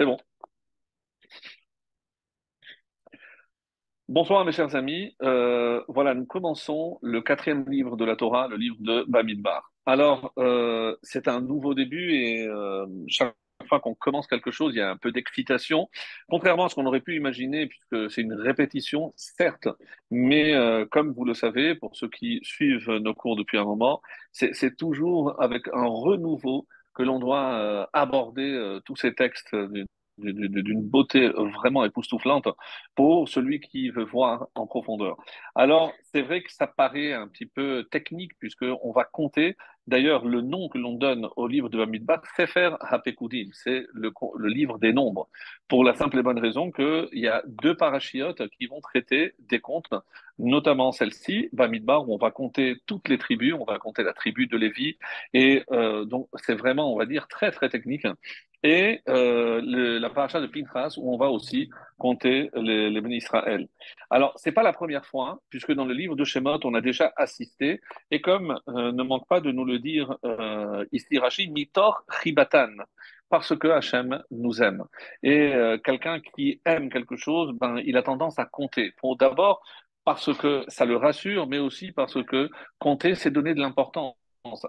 C'est bon. Bonsoir mes chers amis. Euh, voilà, nous commençons le quatrième livre de la Torah, le livre de Bamidbar. Alors, euh, c'est un nouveau début et euh, chaque fois qu'on commence quelque chose, il y a un peu d'excitation, contrairement à ce qu'on aurait pu imaginer, puisque c'est une répétition, certes, mais comme vous le savez, pour ceux qui suivent nos cours depuis un moment, c'est toujours avec un renouveau que l'on doit euh, aborder euh, tous ces textes d'une beauté vraiment époustouflante pour celui qui veut voir en profondeur. Alors, c'est vrai que ça paraît un petit peu technique puisqu'on va compter. D'ailleurs, le nom que l'on donne au livre de Bamidbar, Sefer HaPekudim, c'est le, livre des nombres, pour la simple et bonne raison qu'il y a deux parachiotes qui vont traiter des comptes, notamment celle-ci, Bamidbar, où on va compter toutes les tribus, on va compter la tribu de Lévi, et euh, donc c'est vraiment, on va dire, très très technique et euh, le, la paracha de Pinchas où on va aussi compter les, les Israël. Alors, c'est pas la première fois, hein, puisque dans le livre de Shemot, on a déjà assisté, et comme euh, ne manque pas de nous le dire euh, ici Rachid, Mitor Chibatan, parce que Hachem nous aime. Et euh, quelqu'un qui aime quelque chose, ben, il a tendance à compter. Pour d'abord, parce que ça le rassure, mais aussi parce que compter, c'est donner de l'importance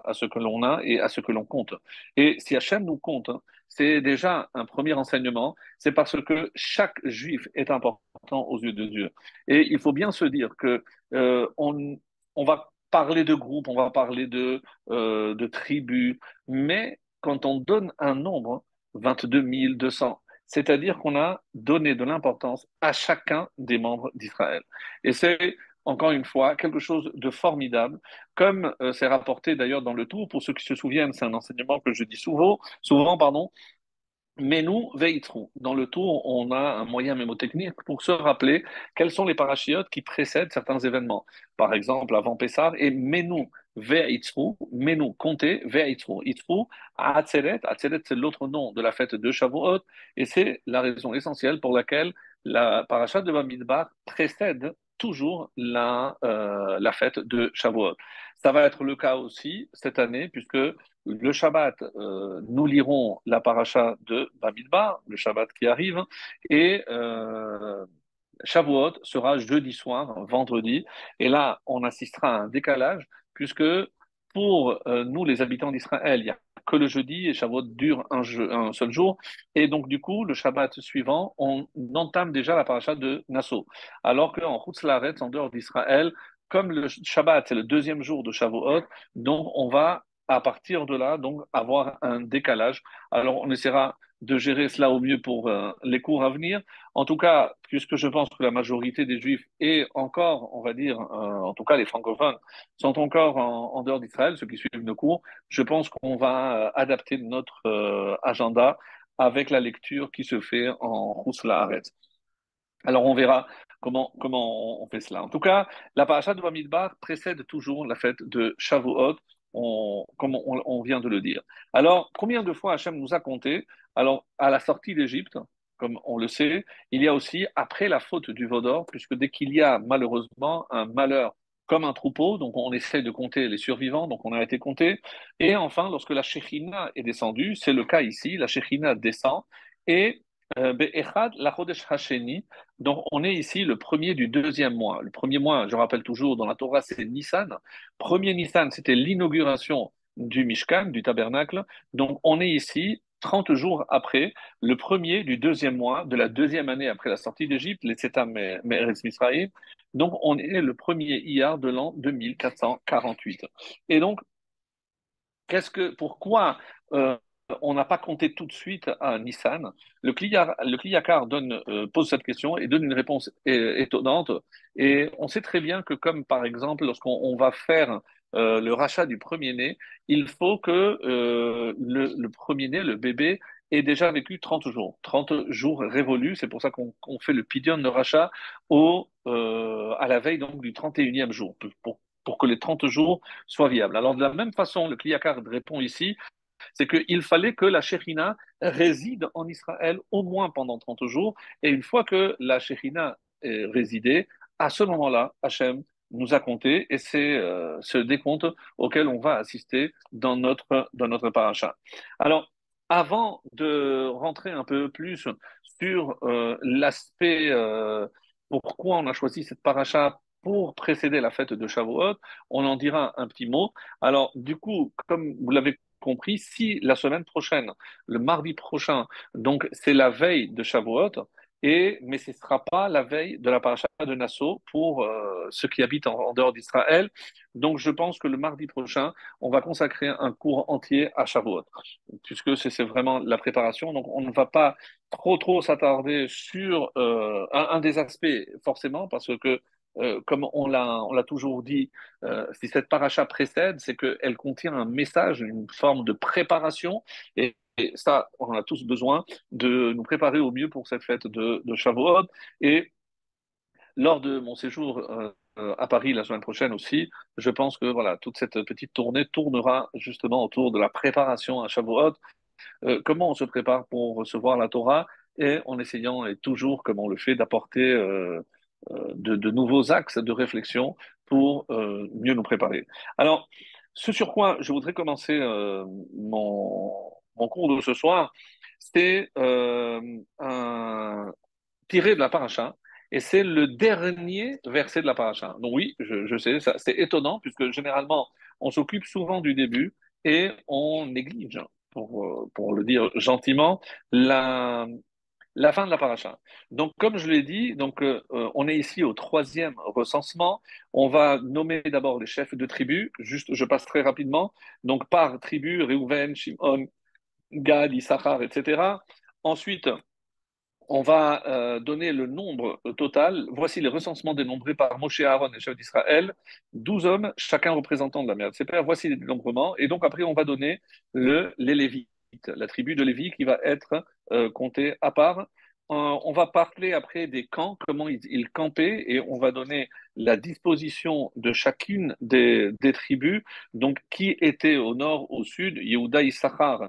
à ce que l'on a et à ce que l'on compte. Et si Hachem nous compte, hein, c'est déjà un premier enseignement, c'est parce que chaque juif est important aux yeux de Dieu. Et il faut bien se dire que euh, on, on, va parler de groupes, on va parler de, euh, de tribus, mais quand on donne un nombre, 22 200, c'est-à-dire qu'on a donné de l'importance à chacun des membres d'Israël. Et c'est encore une fois, quelque chose de formidable, comme euh, c'est rapporté d'ailleurs dans le tour. Pour ceux qui se souviennent, c'est un enseignement que je dis souvent, souvent pardon. Mais nous, veillerons. Dans le tour, on a un moyen mémotechnique pour se rappeler quels sont les parachiotes qui précèdent certains événements. Par exemple, avant Pessar, et Menu, Ve'itru, Menu, comptez, Ve'itru. Itru, Atzeret, Atzeret, c'est l'autre nom de la fête de Shavuot, et c'est la raison essentielle pour laquelle la parachat de Bamidbar précède toujours la, euh, la fête de Shavuot. Ça va être le cas aussi cette année, puisque le Shabbat, euh, nous lirons la paracha de Bamidbar, le Shabbat qui arrive, et euh, Shavuot sera jeudi soir, vendredi, et là, on assistera à un décalage, puisque pour nous, les habitants d'Israël, il n'y a que le jeudi et Shavuot dure un, seul jour. Et donc, du coup, le Shabbat suivant, on entame déjà la paracha de Nassau. Alors qu'en Laretz, en dehors d'Israël, comme le Shabbat, c'est le deuxième jour de Shavuot, donc on va à partir de là, donc, avoir un décalage. Alors, on essaiera de gérer cela au mieux pour euh, les cours à venir. En tout cas, puisque je pense que la majorité des Juifs et encore, on va dire, euh, en tout cas les francophones, sont encore en, dehors d'Israël, ceux qui suivent nos cours, je pense qu'on va euh, adapter notre agenda avec la lecture qui se fait en Rousla Haaretz. Alors on verra comment, comment on fait cela. En tout cas, la paracha de Bamidbar précède toujours la fête de Shavuot, comme on, on, vient de le dire. Alors, combien de fois Hachem nous a compté Alors, à la sortie d'Égypte, comme on le sait, il y a aussi après la faute du Vaudor, puisque dès qu'il y a malheureusement un malheur comme un troupeau, donc on essaie de compter les survivants, donc on a été compté. Et enfin, lorsque la Shekhinah est descendue, c'est le cas ici, la Shekhinah descend et euh, donc on est ici le premier du deuxième mois. Le premier mois, je rappelle toujours, dans la Torah, c'est Nissan. Premier Nissan, c'était l'inauguration du Mishkan, du tabernacle. Donc on est ici 30 jours après, le premier du deuxième mois, de la deuxième année après la sortie d'Égypte, les Tsetam Meretz. Donc on est le premier Iyar de l'an 2448. Et donc, qu'est-ce que, pourquoi euh, on n'a pas compté tout de suite à Nissan. Le, Kliyakar donne, euh, pose cette question et donne une réponse étonnante. Et on sait très bien que, comme par exemple, lorsqu'on va faire euh, le rachat du premier-né, il faut que euh, le, le premier-né, le bébé, ait déjà vécu 30 jours. 30 jours révolus, c'est pour ça qu'on fait le pidion de rachat au, euh, à la veille donc, du 31e jour, pour, pour que les 30 jours soient viables. Alors de la même façon, le Kliyakar répond ici, c'est qu'il fallait que la Shekhinah réside en Israël au moins pendant 30 jours, et une fois que la Shekhinah résidée, à ce moment-là, Hachem nous a compté, et c'est euh, ce décompte auquel on va assister dans notre, dans notre paracha. Alors, avant de rentrer un peu plus sur euh, l'aspect euh, pourquoi on a choisi cette paracha pour précéder la fête de Shavuot, on en dira un petit mot. Alors, du coup, comme vous l'avez compris, si la semaine prochaine, le mardi prochain, donc c'est la veille de Shavuot, et, mais ce ne sera pas la veille de la paracha de Nassau pour euh, ceux qui habitent en, dehors d'Israël. Donc, je pense que le mardi prochain, on va consacrer un cours entier à Shavuot, puisque c'est vraiment la préparation. Donc, on ne va pas trop, trop s'attarder sur euh, un, des aspects, forcément, parce que, euh, comme on l'a, toujours dit, euh, si cette paracha précède, c'est qu'elle contient un message, une forme de préparation. Et, ça, on a tous besoin de nous préparer au mieux pour cette fête de, de Shavuot. Et lors de mon séjour euh, à Paris la semaine prochaine aussi, je pense que voilà, toute cette petite tournée tournera justement autour de la préparation à Shavuot, comment on se prépare pour recevoir la Torah? Et en essayant, et toujours comme on le fait, d'apporter de, nouveaux axes de réflexion pour euh, mieux nous préparer. Alors, ce sur quoi je voudrais commencer euh, mon, cours de ce soir, c'est un tiré de la paracha, et c'est le dernier verset de la paracha. Donc oui, je, sais, c'est étonnant, puisque généralement, on s'occupe souvent du début et on néglige euh, pour le dire gentiment, la, la fin de la paracha. Donc, comme je l'ai dit, donc, euh, on est ici au troisième recensement. On va nommer d'abord les chefs de tribus. Juste, je passe très rapidement. Donc, par tribu, Reuven, Shimon, Gad, Issachar, etc. Ensuite, on va euh, donner le nombre total. Voici les recensements dénombrés par Moshe Aaron, les chefs d'Israël. 12 hommes, chacun représentant de la mère de ses pères. Voici les dénombrements. Et donc après, on va donner le, les Lévites, la tribu de Lévi qui va être euh, comptée à part. Euh, on va parler après des camps, comment ils, campaient, et on va donner la disposition de chacune des, tribus. Donc, qui était au nord, au sud, Yehuda, Issachar,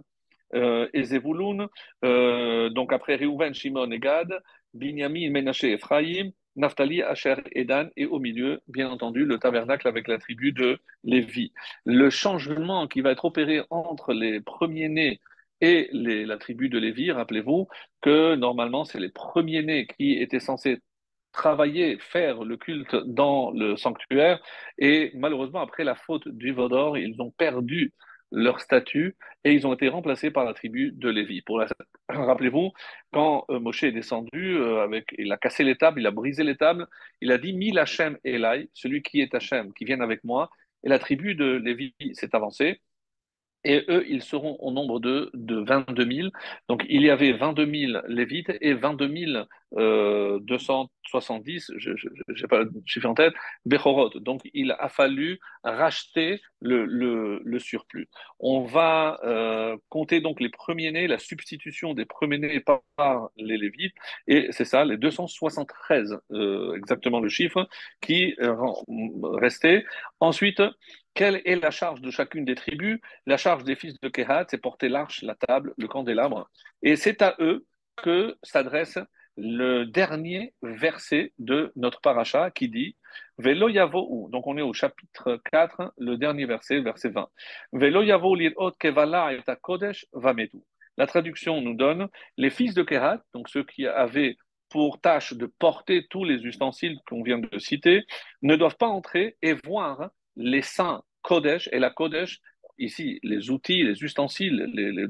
euh, et Zevulun, euh, donc après Reuven, Shimon et Gad, Binyamin, Menaché, Ephraim, Naphtali, Asher et Dan, et au milieu, bien entendu, le tabernacle avec la tribu de Lévi. Le changement qui va être opéré entre les premiers-nés et la tribu de Lévi, rappelez-vous que normalement, c'est les premiers-nés qui étaient censés travailler, faire le culte dans le sanctuaire, et malheureusement, après la faute du Vaudor, ils ont perdu leur statut et ils ont été remplacés par la tribu de Lévi. Pour. Rappelez-vous, quand euh, Moshe est descendu, euh, avec... il a cassé les tables, il a brisé les tables, il a dit Mil Hachem Elai, celui qui est Hachem, qui vienne avec moi. Et la tribu de Lévi s'est avancée. Et eux, ils seront au nombre de, de 22 000. Donc, il y avait 22 000 Lévites et 22 euh, 270, je n'ai pas le chiffre en tête, Bechorot. Donc, il a fallu racheter le, surplus. On va euh, compter donc les premiers-nés, la substitution des premiers-nés par, les Lévites. Et c'est ça, les 273, euh, exactement le chiffre, qui euh, restaient. Ensuite, quelle est la charge de chacune des tribus? La charge des fils de Kehat, c'est porter l'arche, la table, le candélabre. Et c'est à eux que s'adresse le dernier verset de notre paracha qui dit Velo yavo donc on est au chapitre 4, le dernier verset, verset 20. Velo yavo lirot kevala et kodesh vametu. La traduction nous donne les fils de Kehat, donc ceux qui avaient pour tâche de porter tous les ustensiles qu'on vient de citer, ne doivent pas entrer et voir les saints Kodesh et la Kodesh, ici, les outils, les ustensiles, les, les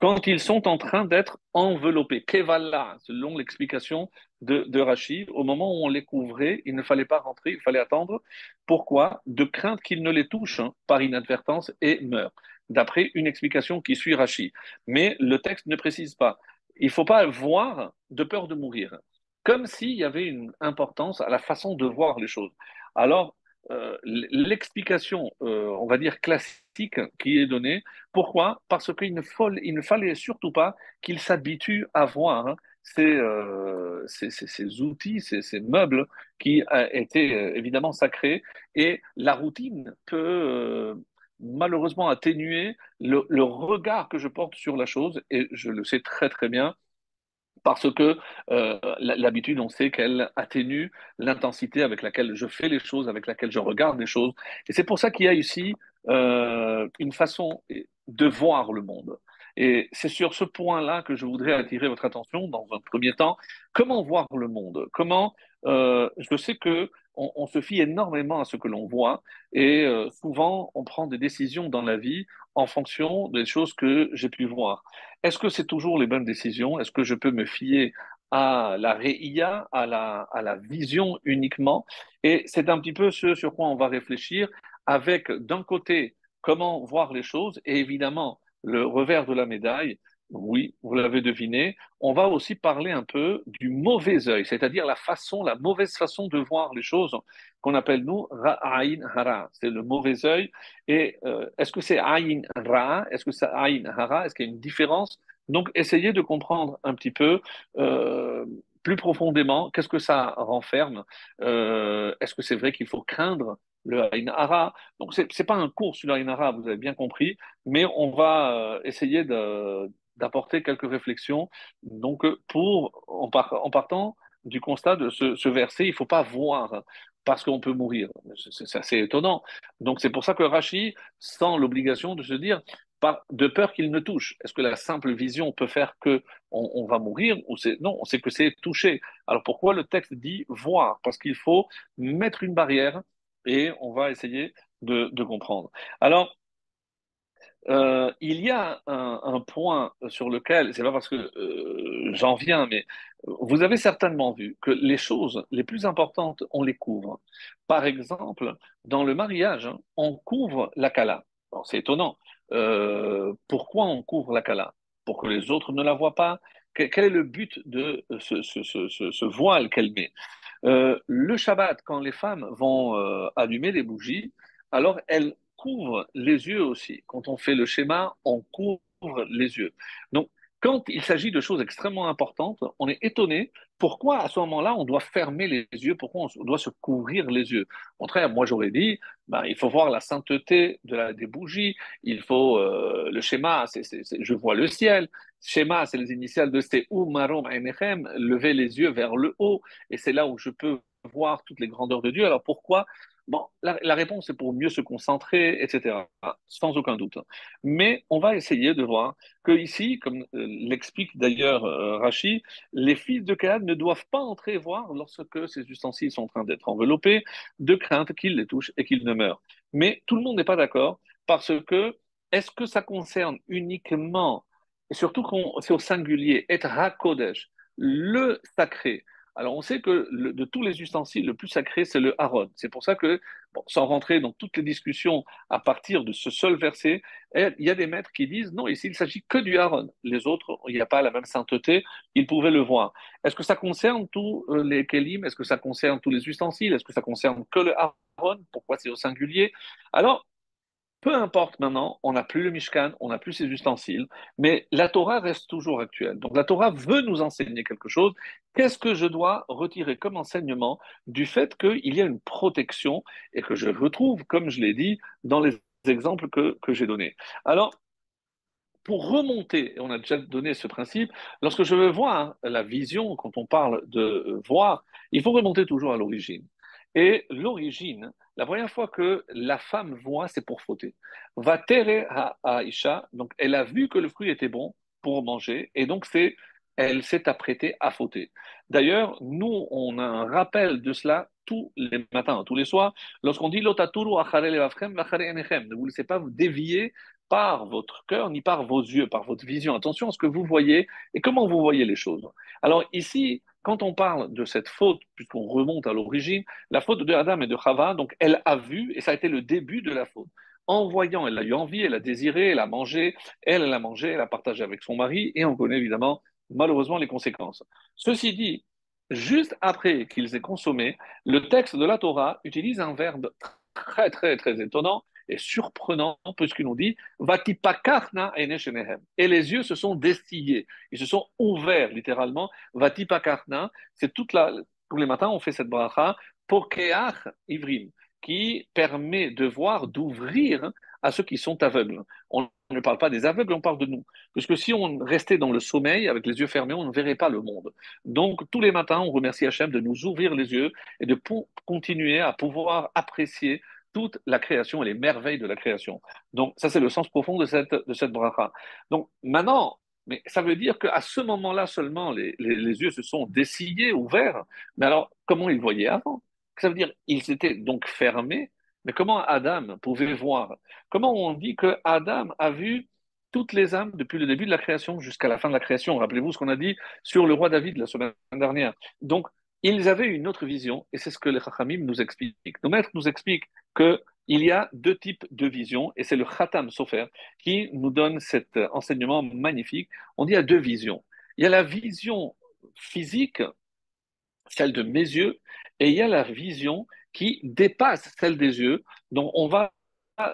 quand ils sont en train d'être enveloppés. Kevala, selon l'explication de, Rachid, au moment où on les couvrait, il ne fallait pas rentrer, il fallait attendre. Pourquoi? De crainte qu'ils ne les touchent hein, par inadvertance et meurent, d'après une explication qui suit Rachid. Mais le texte ne précise pas. Il ne faut pas voir de peur de mourir, comme s'il y avait une importance à la façon de voir les choses. Alors, euh, l'explication, euh, on va dire, classique qui est donnée. Pourquoi? Parce qu'il ne, il ne fallait surtout pas qu'il s'habitue à voir hein, ces, euh, ces, ces, ces, outils, ces, meubles qui étaient évidemment sacrés. Et la routine peut malheureusement atténuer le, le regard que je porte sur la chose, et je le sais très très bien parce que euh, l'habitude, on sait qu'elle atténue l'intensité avec laquelle je fais les choses, avec laquelle je regarde les choses. Et c'est pour ça qu'il y a ici euh, une façon de voir le monde. Et c'est sur ce point-là que je voudrais attirer votre attention dans un premier temps. Comment voir le monde? Comment euh, Je sais que on, se fie énormément à ce que l'on voit et euh, souvent on prend des décisions dans la vie en fonction des choses que j'ai pu voir. Est-ce que c'est toujours les bonnes décisions? Est-ce que je peux me fier à la réia, à la, à la vision uniquement? Et c'est un petit peu ce sur quoi on va réfléchir avec d'un côté comment voir les choses et évidemment le revers de la médaille, oui, vous l'avez deviné, on va aussi parler un peu du mauvais œil, c'est-à-dire la façon, la mauvaise façon de voir les choses qu'on appelle nous ra'ain hara, c'est le mauvais œil. Et euh, est-ce que c'est aïn ra, est-ce que c'est aïn hara, est-ce qu'il y a une différence? Donc essayez de comprendre un petit peu. Euh, plus profondément, qu'est-ce que ça renferme. Euh, Est-ce que c'est vrai qu'il faut craindre le Aïn Hara? Donc, ce n'est pas un cours sur le Aïn Hara, vous avez bien compris, mais on va essayer d'apporter quelques réflexions. Donc, pour, en, partant du constat de ce, verset, il ne faut pas voir parce qu'on peut mourir. C'est assez étonnant. Donc, c'est pour ça que Rachi sent l'obligation de se dire de peur qu'il ne touche. Est-ce que la simple vision peut faire que on, va mourir ou non On sait que c'est toucher. Alors pourquoi le texte dit voir? Parce qu'il faut mettre une barrière et on va essayer de, comprendre. Alors euh, il y a un, point sur lequel, c'est pas parce que euh, j'en viens, mais vous avez certainement vu que les choses les plus importantes, on les couvre. Par exemple, dans le mariage, on couvre la kala. C'est étonnant. Euh, pourquoi on couvre la Kala Pour que les autres ne la voient pas? Quel est le but de ce, voile qu'elle met? Le Shabbat, quand les femmes vont allumer les bougies, alors elles couvrent les yeux aussi. Quand on fait le schéma, on couvre les yeux. Donc, quand il s'agit de choses extrêmement importantes, on est étonné pourquoi à ce moment-là on doit fermer les yeux, pourquoi on doit se couvrir les yeux. Au contraire, moi j'aurais dit, ben, il faut voir la sainteté de la, des bougies, il faut euh, le schéma, c'est, je vois le ciel, schéma c'est les initiales de c'est marom lever les yeux vers le haut, et c'est là où je peux voir toutes les grandeurs de Dieu. Alors pourquoi Bon, la, réponse est pour mieux se concentrer, etc., sans aucun doute. Mais on va essayer de voir que ici, comme euh, l'explique d'ailleurs euh, Rachi, les fils de Canaan ne doivent pas entrer voir lorsque ces ustensiles sont en train d'être enveloppés, de crainte qu'ils les touchent et qu'ils ne meurent. Mais tout le monde n'est pas d'accord parce que est-ce que ça concerne uniquement, et surtout quand c'est au singulier, être HaKodesh, le sacré, alors, on sait que de tous les ustensiles, le plus sacré, c'est le haron. C'est pour ça que, sans rentrer dans toutes les discussions à partir de ce seul verset, il y a des maîtres qui disent non, ici, il s'agit que du haron. Les autres, il n'y a pas la même sainteté, ils pouvaient le voir. Est-ce que ça concerne tous euh, les kelim? Est-ce que ça concerne tous les ustensiles? Est-ce que ça concerne que le haron Pourquoi c'est au singulier? Alors, peu importe maintenant, on n'a plus le Mishkan, on n'a plus ses ustensiles, mais la Torah reste toujours actuelle. Donc la Torah veut nous enseigner quelque chose. Qu'est-ce que je dois retirer comme enseignement du fait qu'il y a une protection et que je retrouve, comme je l'ai dit, dans les exemples que, j'ai donnés? Alors, pour remonter, on a déjà donné ce principe, lorsque je veux voir la vision, quand on parle de voir, il faut remonter toujours à l'origine. Et l'origine, la première fois que la femme voit, c'est pour fauter. Va à Aïcha, donc elle a vu que le fruit était bon pour manger, et donc c'est, elle s'est apprêtée à fauter. D'ailleurs, nous, on a un rappel de cela tous les matins, tous les soirs, lorsqu'on dit Lotaturu ne vous laissez pas vous dévier par votre cœur ni par vos yeux, par votre vision. Attention à ce que vous voyez et comment vous voyez les choses. Alors ici, quand on parle de cette faute, puisqu'on remonte à l'origine, la faute de Adam et de Chava, donc elle a vu, et ça a été le début de la faute. En voyant, elle a eu envie, elle a désiré, elle a mangé, elle, a mangé, elle a partagé avec son mari, et on connaît évidemment malheureusement les conséquences. Ceci dit, juste après qu'ils aient consommé, le texte de la Torah utilise un verbe très très très étonnant et surprenant puisqu'il nous dit Vatipakarna et les yeux se sont destillés, ils se sont ouverts littéralement. Vatipakarna, c'est toute la, tous les matins on fait cette bracha Pokeach Ivrim qui permet de voir, d'ouvrir à ceux qui sont aveugles. On ne parle pas des aveugles, on parle de nous. Parce que si on restait dans le sommeil avec les yeux fermés, on ne verrait pas le monde. Donc tous les matins, on remercie Hachem de nous ouvrir les yeux et de continuer à pouvoir apprécier toute la création et les merveilles de la création. Donc, ça, c'est le sens profond de cette, de cette bracha. Donc, maintenant, mais ça veut dire qu'à ce moment-là seulement, les, les, yeux se sont dessillés, ouverts. Mais alors, comment ils voyaient avant? Ça veut dire qu'ils étaient donc fermés. Mais comment Adam pouvait voir? Comment on dit que Adam a vu toutes les âmes depuis le début de la création jusqu'à la fin de la création? Rappelez-vous ce qu'on a dit sur le roi David la semaine dernière. Donc, ils avaient une autre vision, et c'est ce que les Chachamim nous expliquent. Nos maîtres nous expliquent qu'il y a deux types de visions, et c'est le Khatam Sofer qui nous donne cet enseignement magnifique. On dit il y a deux visions. Il y a la vision physique, celle de mes yeux, et il y a la vision qui dépasse celle des yeux, dont on va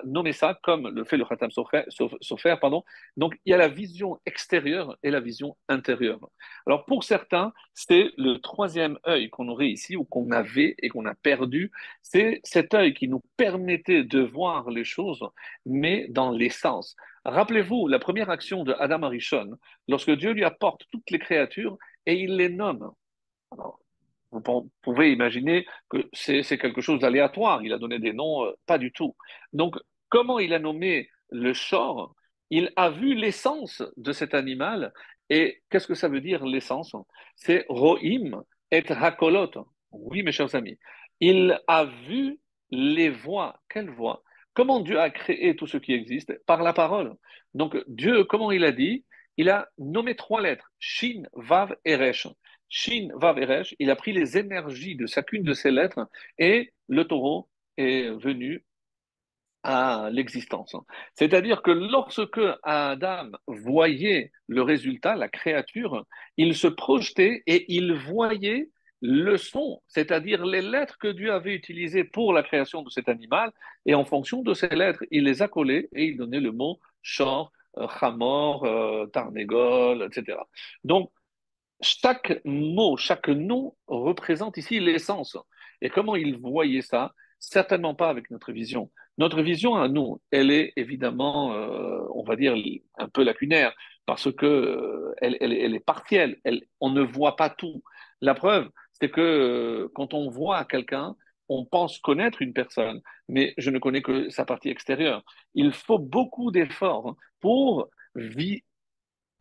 nommer ça comme le fait le Khatam Sofer, pardon. Donc, il y a la vision extérieure et la vision intérieure. Alors, pour certains, c'est le troisième œil qu'on aurait ici ou qu'on avait et qu'on a perdu. C'est cet œil qui nous permettait de voir les choses, mais dans l'essence. Rappelez-vous la première action de Adam Arishon, lorsque Dieu lui apporte toutes les créatures et il les nomme. Alors, vous pouvez imaginer que c'est quelque chose d'aléatoire. Il a donné des noms, euh, pas du tout. Donc, comment il a nommé le chor Il a vu l'essence de cet animal. Et qu'est-ce que ça veut dire l'essence? C'est rohim et hakolot. Oui, mes chers amis. Il a vu les voix. Quelles voix? Comment Dieu a créé tout ce qui existe? Par la parole. Donc, Dieu, comment il a dit? Il a nommé trois lettres Shin, Vav et Resh. Shin Vaveresh, il a pris les énergies de chacune de ces lettres et le taureau est venu à l'existence. C'est-à-dire que lorsque Adam voyait le résultat, la créature, il se projetait et il voyait le son, c'est-à-dire les lettres que Dieu avait utilisées pour la création de cet animal, et en fonction de ces lettres, il les a collées et il donnait le mot chor, chamor, euh, tarnégol, etc. Donc, chaque mot, chaque nom représente ici l'essence. Et comment il voyait ça? Certainement pas avec notre vision. Notre vision à nous, elle est évidemment, euh, on va dire, un peu lacunaire, parce que euh, elle, est partielle. on ne voit pas tout. La preuve, c'est que euh, quand on voit quelqu'un, on pense connaître une personne, mais je ne connais que sa partie extérieure. Il faut beaucoup d'efforts pour vivre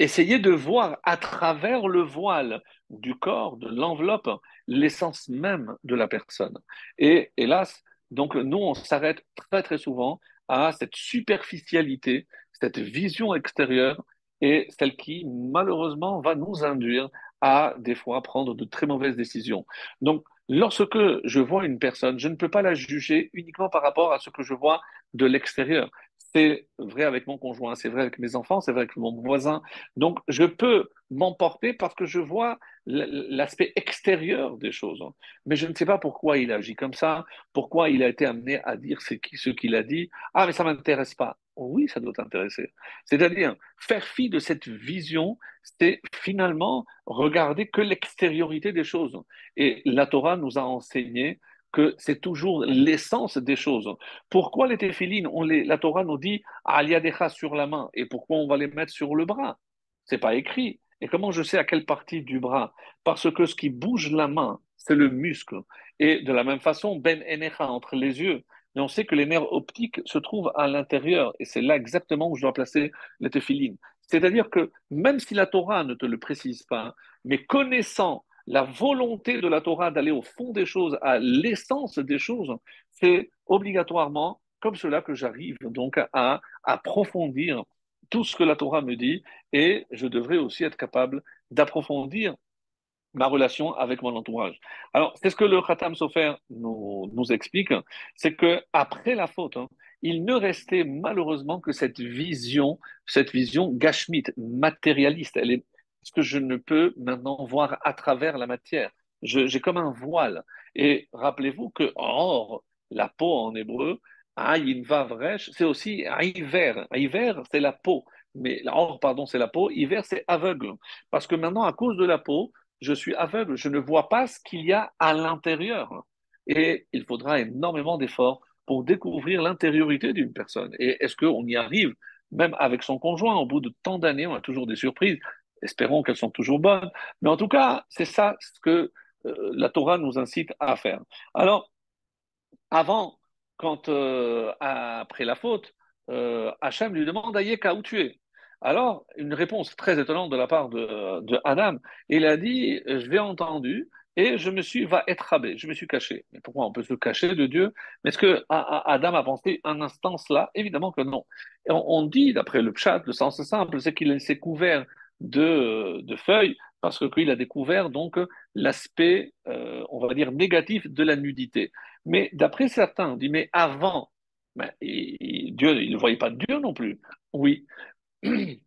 Essayez de voir à travers le voile du corps, de l'enveloppe, l'essence même de la personne. Et hélas, donc nous, on s'arrête très très souvent à cette superficialité, cette vision extérieure, et celle qui, malheureusement, va nous induire à, des fois, prendre de très mauvaises décisions. Donc, lorsque je vois une personne, je ne peux pas la juger uniquement par rapport à ce que je vois de l'extérieur. C'est vrai avec mon conjoint, c'est vrai avec mes enfants, c'est vrai avec mon voisin. Donc, je peux m'emporter parce que je vois l'aspect extérieur des choses. Mais je ne sais pas pourquoi il agit comme ça, pourquoi il a été amené à dire ce qu'il a dit. Ah, mais ça ne m'intéresse pas. Oui, ça doit t'intéresser. C'est-à-dire, faire fi de cette vision, c'est finalement regarder que l'extériorité des choses. Et la Torah nous a enseigné que c'est toujours l'essence des choses. Pourquoi les téphilines, la Torah nous dit aliadecha sur la main et pourquoi on va les mettre sur le bras? C'est pas écrit. Et comment je sais à quelle partie du bras? Parce que ce qui bouge la main, c'est le muscle. Et de la même façon, ben enecha entre les yeux. Mais on sait que les nerfs optiques se trouvent à l'intérieur et c'est là exactement où je dois placer les téphilines. C'est-à-dire que même si la Torah ne te le précise pas, mais connaissant la volonté de la Torah d'aller au fond des choses, à l'essence des choses, c'est obligatoirement comme cela que j'arrive donc à approfondir tout ce que la Torah me dit et je devrais aussi être capable d'approfondir ma relation avec mon entourage. Alors, c'est ce que le Khatam Sofer nous, nous explique, c'est que après la faute, hein, il ne restait malheureusement que cette vision, cette vision gashmite, matérialiste. Elle est parce que je ne peux maintenant voir à travers la matière. J'ai comme un voile. Et rappelez-vous que or, la peau en hébreu, vavresh, c'est aussi hiver. Hiver, c'est la peau. Mais or, pardon, c'est la peau. Hiver, c'est aveugle. Parce que maintenant, à cause de la peau, je suis aveugle. Je ne vois pas ce qu'il y a à l'intérieur. Et il faudra énormément d'efforts pour découvrir l'intériorité d'une personne. Et est-ce qu'on y arrive? Même avec son conjoint, au bout de tant d'années, on a toujours des surprises. Espérons qu'elles sont toujours bonnes. Mais en tout cas, c'est ça ce que euh, la Torah nous incite à faire. Alors, avant quand euh, après la faute, euh, Hachem lui demande Ayeka, où tu es? Alors, une réponse très étonnante de la part de, Adam. Il a dit Je l'ai entendu et je me suis va être rabé, je me suis caché. Mais pourquoi on peut se cacher de Dieu? Mais est-ce que Adam a pensé un instant cela? Évidemment que non. On, dit, d'après le pshat, le sens simple, c'est qu'il s'est couvert de, de feuilles parce qu'il a découvert donc l'aspect, euh, on va dire, négatif de la nudité. Mais d'après certains, on dit, mais avant, ben, Dieu, il ne voyait pas Dieu non plus. Oui, il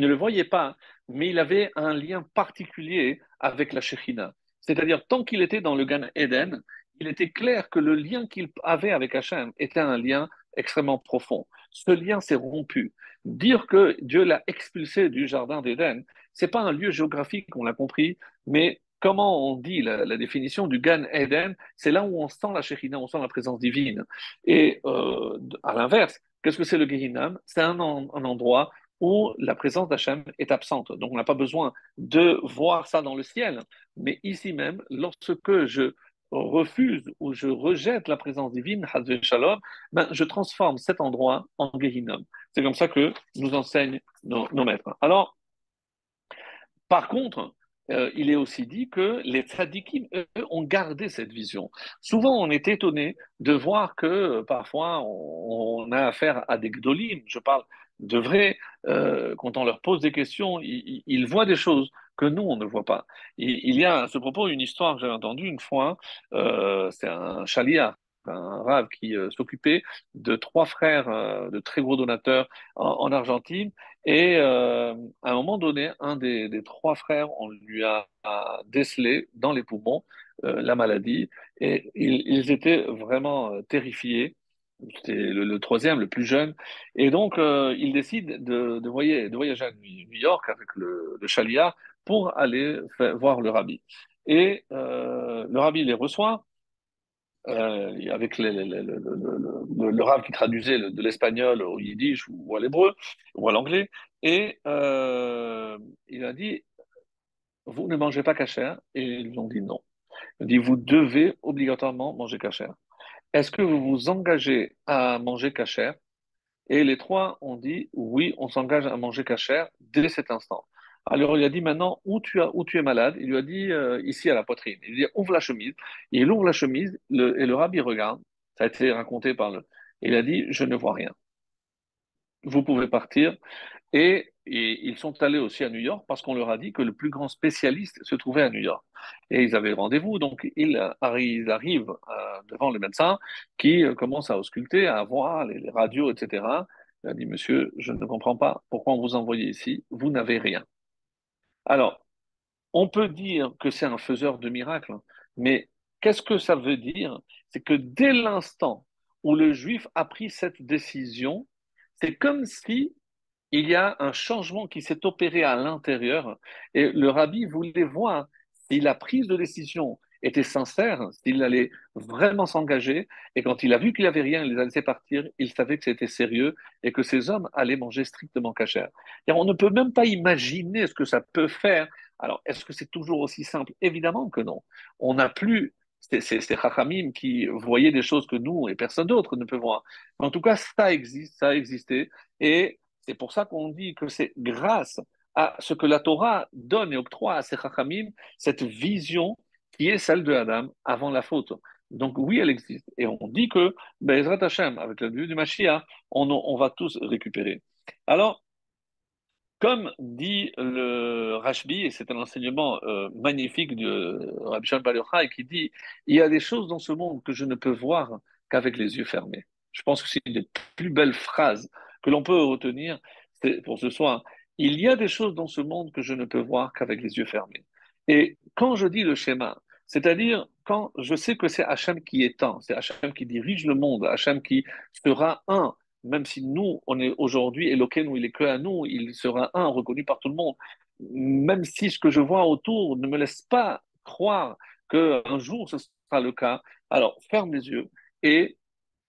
ne le voyait pas, mais il avait un lien particulier avec la Shekhinah. C'est-à-dire, tant qu'il était dans le Gan Eden, il était clair que le lien qu'il avait avec Hachem était un lien extrêmement profond. Ce lien s'est rompu. Dire que Dieu l'a expulsé du jardin d'Éden, c'est pas un lieu géographique, on l'a compris, mais comment on dit la, définition du Gan Eden, c'est là où on sent la Shekhinah, on sent la présence divine. Et euh, à l'inverse, qu'est-ce que c'est le Gehinam? C'est un, un, endroit où la présence d'Hachem est absente. Donc on n'a pas besoin de voir ça dans le ciel, mais ici même, lorsque je refuse ou je rejette la présence divine, Shalom, ben, je transforme cet endroit en Gehinam. C'est comme ça que nous enseignent nos, maîtres. Alors, par contre, euh, il est aussi dit que les tzadikim, eux, ont gardé cette vision. Souvent, on est étonné de voir que euh, parfois, on, a affaire à des gdolim, je parle de vrai, euh, quand on leur pose des questions, ils, voient des choses que nous, on ne voit pas. Il, y a à ce propos une histoire que j'ai entendue une fois, c'est un chalia, un rave qui s'occupait de trois frères de très gros donateurs en Argentine, et euh, à un moment donné, un des, des, trois frères, on lui a, décelé dans les poumons euh, la maladie et ils, ils étaient vraiment euh, terrifiés. C'était le, troisième, le plus jeune. Et donc, euh, il décide de, de, voyager, de voyager à New York avec le, le pour aller voir le rabbi. Et euh, le rabbi les reçoit euh, avec le, le, qui traduisait de l'espagnol au yiddish ou à l'hébreu ou à l'anglais, et il a dit Vous ne mangez pas cachère Et ils ont dit non. Il a dit Vous devez obligatoirement manger cachère. Est-ce que vous vous engagez à manger cachère Et les trois ont dit Oui, on s'engage à manger cachère dès cet instant. Alors il a dit maintenant où tu, es malade? Il lui a dit euh, ici à la poitrine. Il lui a dit ouvre la chemise. il ouvre la chemise et le rabbi regarde. Ça a été raconté par le. Il a dit je ne vois rien. Vous pouvez partir. Et, ils sont allés aussi à New York parce qu'on leur a dit que le plus grand spécialiste se trouvait à New York. Et ils avaient rendez-vous. Donc ils, arrivent, euh, devant le médecin qui euh, commence à ausculter, à voir les, radios, etc. Il a dit monsieur, je ne comprends pas pourquoi on vous envoie ici. Vous n'avez rien. Alors, on peut dire que c'est un faiseur de miracles, mais qu'est-ce que ça veut dire? C'est que dès l'instant où le juif a pris cette décision, c'est comme si il y a un changement qui s'est opéré à l'intérieur et le rabbi voulait voir si la prise de décision était sincère, s'il allait vraiment s'engager, et quand il a vu qu'il n'y avait rien, il les a laissés partir, il savait que c'était sérieux et que ces hommes allaient manger strictement cachère. On ne peut même pas imaginer ce que ça peut faire. Alors, est-ce que c'est toujours aussi simple? Évidemment que non. On n'a plus ces Chachamim qui voyaient des choses que nous et personne d'autre ne peut voir. Mais en tout cas, ça existe, ça a existé, et c'est pour ça qu'on dit que c'est grâce à ce que la Torah donne et octroie à ces Chachamim, cette vision qui est celle de Adam avant la faute. Donc oui, elle existe. Et on dit que, Hashem, avec le début du Mashiach, on, va tous récupérer. Alors, comme dit le Rashbi, et c'est un enseignement euh, magnifique de Rabbi Shalom Bar qui dit il y a des choses dans ce monde que je ne peux voir qu'avec les yeux fermés. Je pense que c'est une des plus belles phrases que l'on peut retenir pour ce soir. Il y a des choses dans ce monde que je ne peux voir qu'avec les yeux fermés. Et quand je dis le schéma, c'est-à-dire, quand je sais que c'est Hachem qui un, c'est Hachem qui dirige le monde, Hachem qui sera un, même si nous, on est aujourd'hui éloqué, nous, il est que à nous, il sera un, reconnu par tout le monde. Même si ce que je vois autour ne me laisse pas croire qu'un jour ce sera le cas, alors ferme les yeux et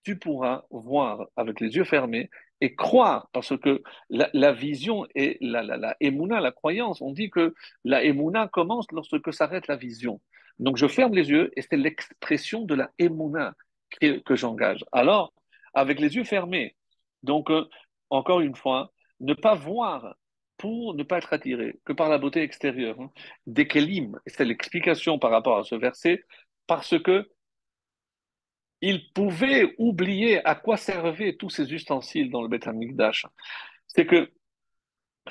tu pourras voir avec les yeux fermés et croire, parce que la, vision et la, la, la la croyance, on dit que la émouna commence lorsque s'arrête la vision. Donc je ferme les yeux et c'est l'expression de la émouna que, que j'engage. Alors, avec les yeux fermés, donc, euh, encore une fois, ne pas voir pour ne pas être attiré que par la beauté extérieure hein. C'est l'explication par rapport à ce verset, parce que il pouvait oublier à quoi servaient tous ces ustensiles dans le Beth Amikdash. C'est que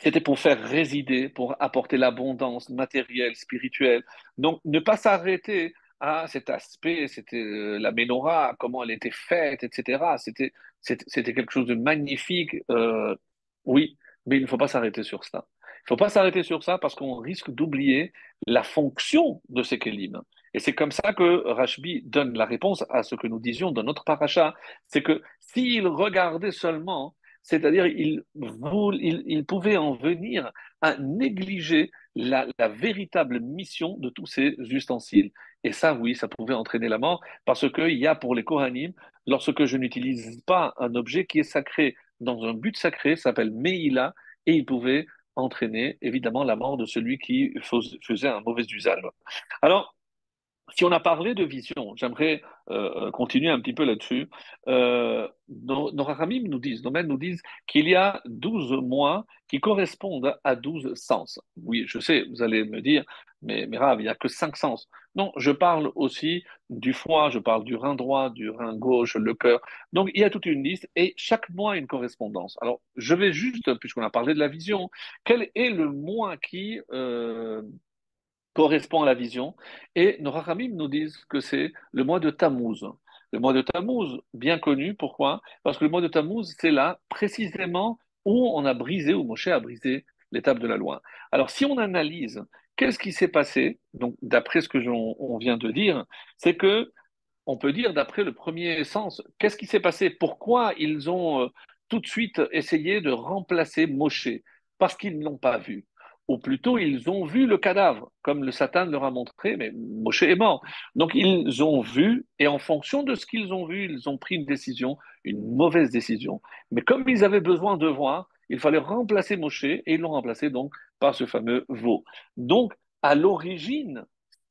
c'était pour faire résider, pour apporter l'abondance matérielle, spirituelle. Donc, ne pas s'arrêter à cet aspect, c'était euh, la menorah, comment elle était faite, etc. C'était, quelque chose de magnifique, euh, oui, mais il ne faut pas s'arrêter sur ça. Il ne faut pas s'arrêter sur ça parce qu'on risque d'oublier la fonction de ces kelim. Et c'est comme ça que Rashbi donne la réponse à ce que nous disions dans notre paracha, c'est que s'il regardait seulement c'est-à-dire, il, il, pouvait en venir à négliger la, véritable mission de tous ces ustensiles. Et ça, oui, ça pouvait entraîner la mort, parce qu'il y a pour les Kohanim, lorsque je n'utilise pas un objet qui est sacré dans un but sacré, s'appelle Meïla, et il pouvait entraîner évidemment la mort de celui qui faisait un mauvais usage. Alors, si on a parlé de vision, j'aimerais euh, continuer un petit peu là-dessus. Euh, nos, nos nous disent, nos nous disent qu'il y a 12 mois qui correspondent à 12 sens. Oui, je sais, vous allez me dire, mais, mais il n'y a que 5 sens. Non, je parle aussi du foie, je parle du rein droit, du rein gauche, le cœur. Donc, il y a toute une liste et chaque mois une correspondance. Alors, je vais juste, puisqu'on a parlé de la vision, quel est le mois qui... Euh, correspond à la vision. Et nos Rachamim nous disent que c'est le mois de Tammuz. Le mois de Tammuz, bien connu, pourquoi? Parce que le mois de Tammuz, c'est là précisément où on a brisé, où Moshe a brisé l'étape de la loi. Alors si on analyse qu'est-ce qui s'est passé, donc d'après ce que on vient de dire, c'est que on peut dire d'après le premier sens, qu'est-ce qui s'est passé? Pourquoi ils ont euh, tout de suite essayé de remplacer Moshe? Parce qu'ils ne l'ont pas vu ou plutôt ils ont vu le cadavre, comme le Satan leur a montré, mais Moshe est mort. Donc ils ont vu, et en fonction de ce qu'ils ont vu, ils ont pris une décision, une mauvaise décision. Mais comme ils avaient besoin de voir, il fallait remplacer Moshe, et ils l'ont remplacé donc par ce fameux veau. Donc, à l'origine,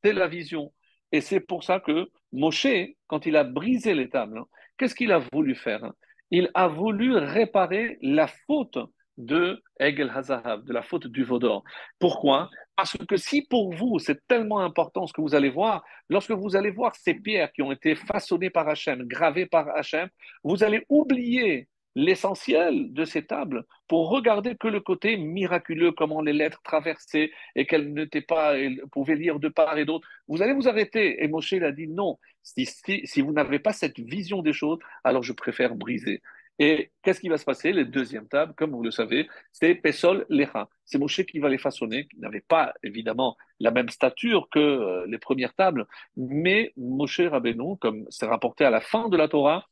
c'est la vision. Et c'est pour ça que Moshe, quand il a brisé les tables, hein, qu'est-ce qu'il a voulu faire Il a voulu réparer la faute de Egel Hazahav, de la faute du Vaudor. Pourquoi? Parce que si pour vous c'est tellement important ce que vous allez voir, lorsque vous allez voir ces pierres qui ont été façonnées par Hachem, gravées par Hachem, vous allez oublier l'essentiel de ces tables pour regarder que le côté miraculeux, comment les lettres traversaient et qu'elles n'étaient pas, elles pouvaient lire de part et d'autre. Vous allez vous arrêter. Et Moshe a dit non. Si, si vous n'avez pas cette vision des choses, alors je préfère briser. Et qu'est-ce qui va se passer? Les deuxièmes tables, comme vous le savez, c'est Pesol Lecha. C'est Moshe qui va les façonner, qui n'avait pas évidemment la même stature que euh, les premières tables, mais Moshe Rabbeinu, comme c'est rapporté à la fin de la Torah,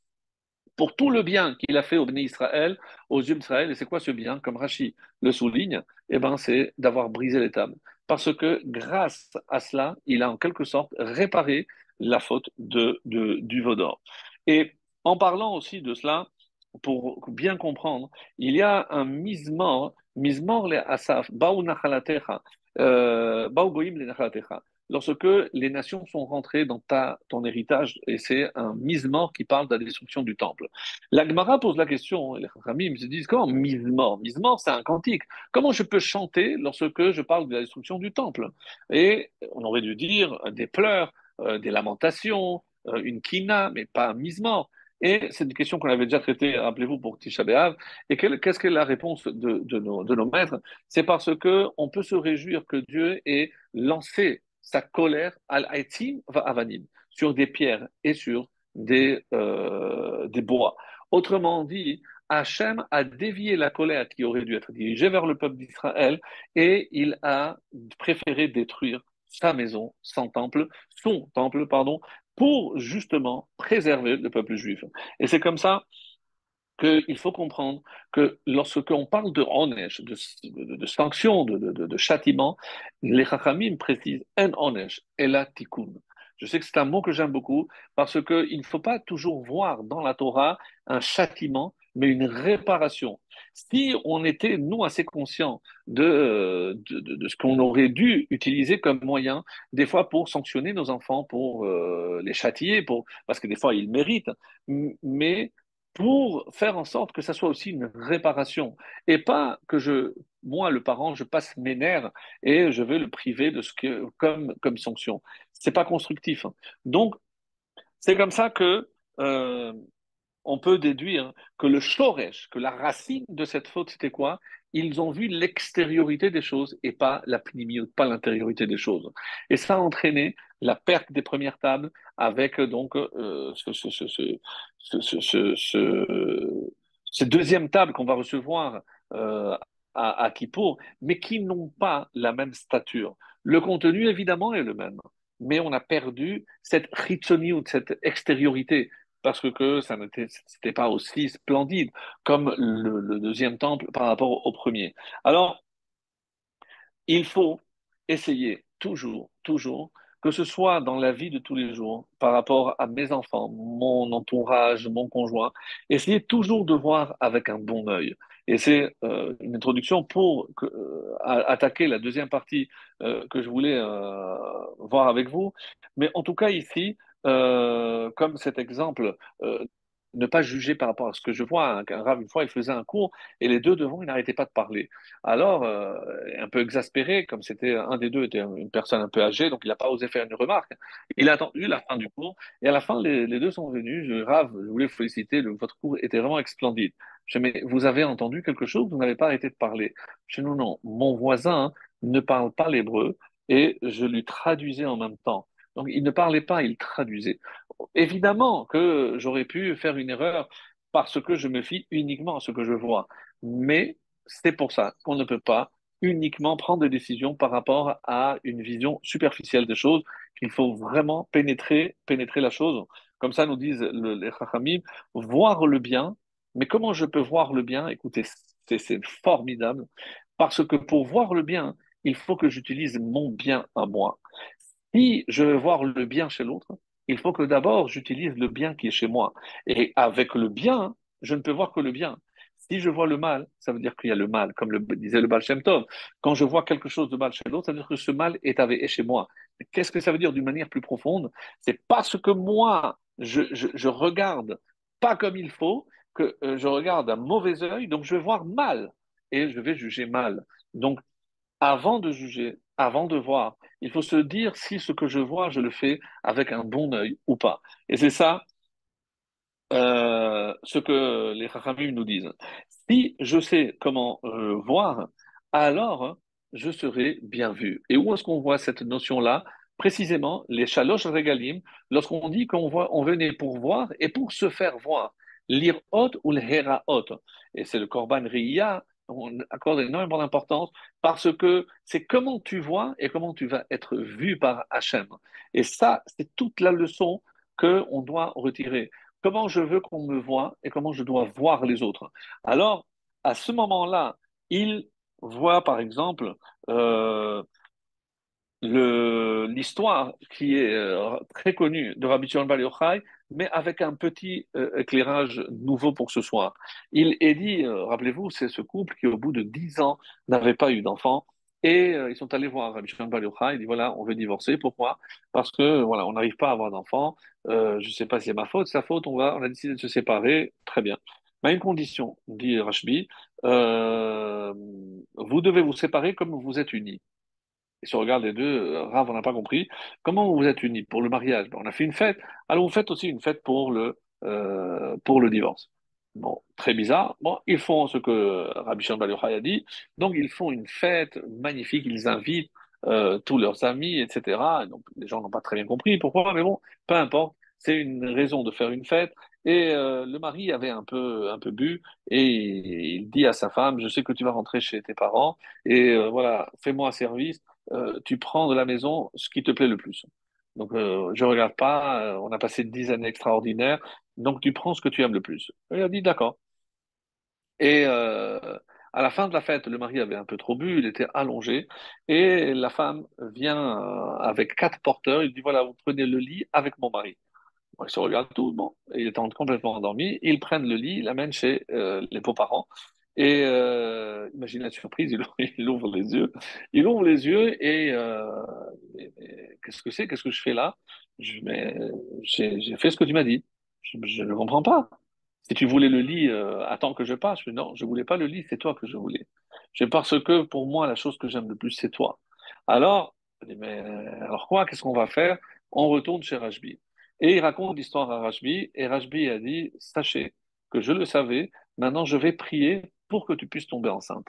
pour tout le bien qu'il a fait au Béni Israël, aux yeux d'Israël, et c'est quoi ce bien? Comme Rashi le souligne, eh ben, c'est d'avoir brisé les tables. Parce que grâce à cela, il a en quelque sorte réparé la faute de, de du Vaudor. Et en parlant aussi de cela, pour bien comprendre, il y a un mismor, mismor le asaf, ba'u nachalatecha, euh, ba'u goyim le nachalatecha. Lorsque les nations sont rentrées dans ta, ton héritage, et c'est un mismor qui parle de la destruction du temple. La Gemara pose la question, les Ramim se disent comment mismor? Mismor, c'est un cantique. Comment je peux chanter lorsque je parle de la destruction du temple? Et on aurait dû dire des pleurs, euh, des lamentations, euh, une kina, mais pas un mismor. Et c'est une question qu'on avait déjà traitée, rappelez-vous, pour Tisha B'Av. Et qu'est-ce que la réponse de, nos, de nos maîtres? C'est parce que on peut se réjouir que Dieu ait lancé sa colère al avanim sur des pierres et sur des, euh, des bois. Autrement dit, Hachem a dévié la colère qui aurait dû être dirigée vers le peuple d'Israël et il a préféré détruire sa maison, son temple, son temple, pardon, pour justement préserver le peuple juif. Et c'est comme ça qu'il faut comprendre que lorsqu'on parle de onesh, de, de, de sanction, de, châtiment, les chachamim précisent en onesh et la tikkun. Je sais que c'est un mot que j'aime beaucoup parce qu'il ne faut pas toujours voir dans la Torah un châtiment, mais une réparation. Si on était, nous, assez conscients de, de, ce qu'on aurait dû utiliser comme moyen, des fois pour sanctionner nos enfants, pour euh, les châtier, pour, parce que des fois ils méritent, mais pour faire en sorte que ça soit aussi une réparation et pas que je, moi, le parent, je passe mes nerfs et je vais le priver de ce que, comme, comme sanction. C'est pas constructif. hein. Donc, c'est comme ça que euh, on peut déduire que le shoresh, que la racine de cette faute, c'était quoi? Ils ont vu l'extériorité des choses et pas la pas l'intériorité des choses. Et ça a entraîné la perte des premières tables avec euh, donc euh, ce, ce, ce, ce, deuxièmes tables qu'on va recevoir euh, à, à Kippour, mais qui n'ont pas la même stature. Le contenu, évidemment, est le même, mais on a perdu cette ou cette extériorité parce que, ça n'était pas aussi splendide comme le, deuxième temple par rapport au premier. Alors, il faut essayer toujours, toujours, que ce soit dans la vie de tous les jours, par rapport à mes enfants, mon entourage, mon conjoint, essayer toujours de voir avec un bon œil. Et c'est euh, une introduction pour euh, attaquer la deuxième partie euh, que je voulais voir avec vous. Mais en tout cas, ici, euh, comme cet exemple, euh, ne pas juger par rapport à ce que je vois. Un, un rave, une fois, il faisait un cours et les deux devant, ils n'arrêtaient pas de parler. Alors, euh, un peu exaspéré, comme c'était un des deux était une personne un peu âgée, donc il n'a pas osé faire une remarque. Il a attendu la fin du cours et à la fin, les, deux sont venus. Je, Rav, je voulais vous féliciter, votre cours était vraiment splendide. Je mais vous avez entendu quelque chose, vous n'avez pas arrêté de parler. Je dis, non, non, mon voisin ne parle pas l'hébreu et je lui traduisais en même temps. Donc, il ne parlait pas, il traduisait. Évidemment que j'aurais pu faire une erreur parce que je me fie uniquement à ce que je vois. Mais c'est pour ça qu'on ne peut pas uniquement prendre des décisions par rapport à une vision superficielle des choses, qu'il faut vraiment pénétrer, pénétrer la chose. Comme ça nous disent le- les Chachamim, voir le bien. Mais comment je peux voir le bien? Écoutez, c'est formidable. Parce que pour voir le bien, il faut que j'utilise mon bien à moi. Si je veux voir le bien chez l'autre, il faut que d'abord j'utilise le bien qui est chez moi. Et avec le bien, je ne peux voir que le bien. Si je vois le mal, ça veut dire qu'il y a le mal, comme le disait le Baal Shem Tov. Quand je vois quelque chose de mal chez l'autre, ça veut dire que ce mal est, chez moi. Qu'est-ce que ça veut dire d'une manière plus profonde? C'est parce que moi, je, je, je regarde pas comme il faut, que euh, je regarde un mauvais œil, donc je vais voir mal et je vais juger mal. Donc, avant de juger, avant de voir, il faut se dire si ce que je vois, je le fais avec un bon œil ou pas. Et c'est ça euh, ce que les Chachamim nous disent. Si je sais comment euh, voir, alors je serai bien vu. Et où est-ce qu'on voit cette notion-là? Précisément, les Shalosh Regalim, lorsqu'on dit qu'on voit, on venait pour voir et pour se faire voir. L'irot ou le heraot. Et c'est le Korban Riya, on accorde énormément d'importance parce que c'est comment tu vois et comment tu vas être vu par Hachem. Et ça, c'est toute la leçon qu'on doit retirer comment je veux qu'on me voit et comment je dois voir les autres. Alors, à ce moment-là, il voit, par exemple, euh, l'histoire qui est euh, très connue de Rabbi Shimon Bar mais avec un petit euh, éclairage nouveau pour ce soir. Il est dit, euh, rappelez-vous, c'est ce couple qui, au bout de dix ans, n'avait pas eu d'enfant. Et euh, ils sont allés voir Rabbi Shimon il dit, voilà, on veut divorcer. Pourquoi? Parce que, voilà, on n'arrive pas à avoir d'enfant. Je ne sais pas si c'est ma faute, sa faute, on va, on a décidé de se séparer. Très bien. Mais une condition, dit Rashbi, vous devez vous séparer comme vous êtes unis. Ils se regardent les deux, euh, Rav, on n'a pas compris. Comment vous êtes unis pour le mariage? On a fait une fête. Alors vous faites aussi une fête pour le, euh, pour le divorce. Bon, très bizarre. Bon, ils font ce que Rabbi Shimon Bar Yochai a dit. Donc ils font une fête magnifique. Ils invitent euh, tous leurs amis, etc. Donc les gens n'ont pas très bien compris pourquoi, mais bon, peu importe. C'est une raison de faire une fête. Et euh, le mari avait un peu, un peu bu et il dit à sa femme, je sais que tu vas rentrer chez tes parents et euh, voilà, fais-moi un service euh, tu prends de la maison ce qui te plaît le plus. Donc, euh, je regarde pas, euh, on a passé dix années extraordinaires, donc tu prends ce que tu aimes le plus. Et il a dit d'accord. Et euh, à la fin de la fête, le mari avait un peu trop bu, il était allongé, et la femme vient avec quatre porteurs, il dit voilà, vous prenez le lit avec mon mari. Ils se regardent tout, bon, il est complètement endormi. Ils prennent le lit, ils l'amènent chez les beaux-parents. Et euh, imagine la surprise, il, ouvre les yeux. Il ouvre les yeux et euh, qu'est-ce que c'est? Qu'est-ce que je fais là? J'ai fait ce que tu m'as dit. Je ne comprends pas. Si tu voulais le lit, euh, attends que je passe. Je, non, je voulais pas le lit, c'est toi que je voulais. C'est parce que pour moi, la chose que j'aime le plus, c'est toi. Alors, mais alors quoi? Qu'est-ce qu'on va faire? On retourne chez Rajbi. Et il raconte l'histoire à Rajbi, et Rajbi a dit, sachez que je le savais, maintenant je vais prier pour que tu puisses tomber enceinte.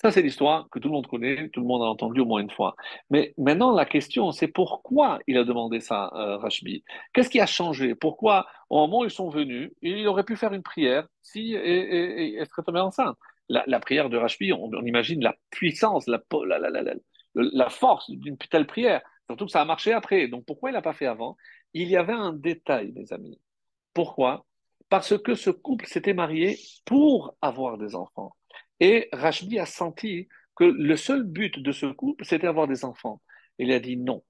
Ça, c'est l'histoire que tout le monde connaît, tout le monde a entendu au moins une fois. Mais maintenant, la question, c'est pourquoi il a demandé ça, euh, Rajbi Qu'est-ce qui a changé? Pourquoi, au moment où ils sont venus, il aurait pu faire une prière si et, et, serait tombée enceinte? La, prière de Rajbi, on, imagine la puissance, la, la force d'une telle prière. Surtout que ça a marché après. Donc pourquoi il n'a pas fait avant? Il y avait un détail, mes amis. Pourquoi? Parce que ce couple s'était marié pour avoir des enfants. Et Rachbi a senti que le seul but de ce couple, c'était avoir des enfants. Il a dit non.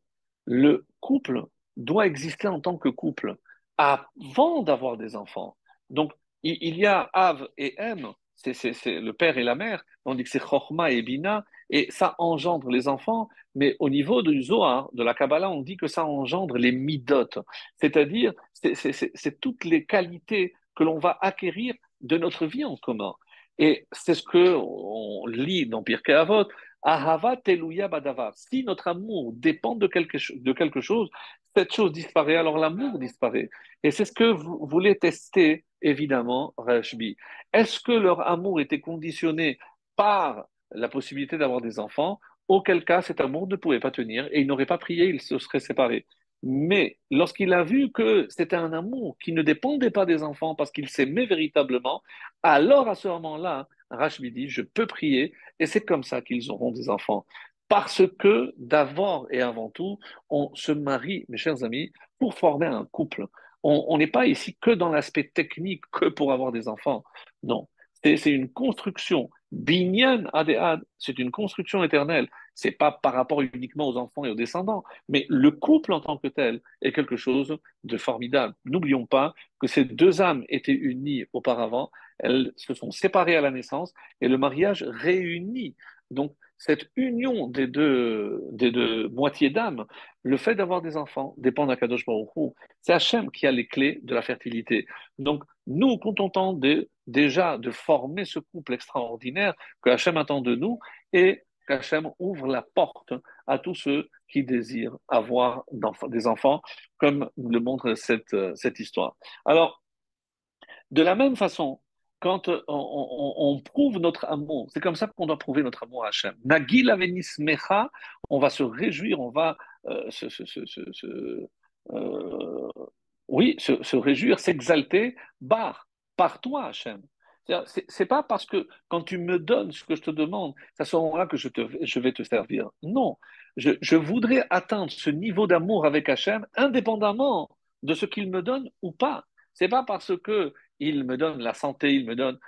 Le couple doit exister en tant que couple avant d'avoir des enfants. Donc, il y a Av et M, c'est le père et la mère, on dit que c'est Chorma et Bina, et ça engendre les enfants, mais au niveau du Zohar, de la Kabbalah, on dit que ça engendre les midot, c'est-à-dire c'est toutes les qualités que l'on va acquérir de notre vie en commun. Et c'est ce que on lit dans Pirkei Avot, Ahava teluya badavar. Si notre amour dépend de quelque, de quelque chose, cette chose disparaît, alors l'amour disparaît. Et c'est ce que vous voulez tester, évidemment, Rashbi. Est-ce que leur amour était conditionné par la possibilité d'avoir des enfants, auquel cas cet amour ne pouvait pas tenir et il n'aurait pas prié, il se serait séparé. Mais lorsqu'il a vu que c'était un amour qui ne dépendait pas des enfants parce qu'il s'aimait véritablement, alors à ce moment-là, Rachbi dit, je peux prier et c'est comme ça qu'ils auront des enfants. Parce que d'abord et avant tout, on se marie, mes chers amis, pour former un couple. On n'est pas ici que dans l'aspect technique, que pour avoir des enfants. Non, c'est une construction. Binyan Adead, c'est une construction éternelle. C'est pas par rapport uniquement aux enfants et aux descendants, mais le couple en tant que tel est quelque chose de formidable. N'oublions pas que ces deux âmes étaient unies auparavant, elles se sont séparées à la naissance et le mariage réunit. Donc, cette union des deux, des deux moitiés d'âme, le fait d'avoir des enfants dépend d'Akadosh Baruch C'est Hachem qui a les clés de la fertilité. Donc, nous, contentons de, déjà de former ce couple extraordinaire que Hachem attend de nous et qu'Hachem ouvre la porte à tous ceux qui désirent avoir des enfants, comme le montre cette, cette histoire. Alors, de la même façon, quand on, prouve notre amour, c'est comme ça qu'on doit prouver notre amour à Hachem. Nagil mecha, on va se réjouir, on va euh, se, euh, oui, se, réjouir, s'exalter, bar, par toi Hachem. C'est pas parce que quand tu me donnes ce que je te demande, ce moment-là que je, te, je vais te servir. Non, je, je voudrais atteindre ce niveau d'amour avec Hachem indépendamment de ce qu'il me donne ou pas. C'est pas parce que il me donne la santé, il me donne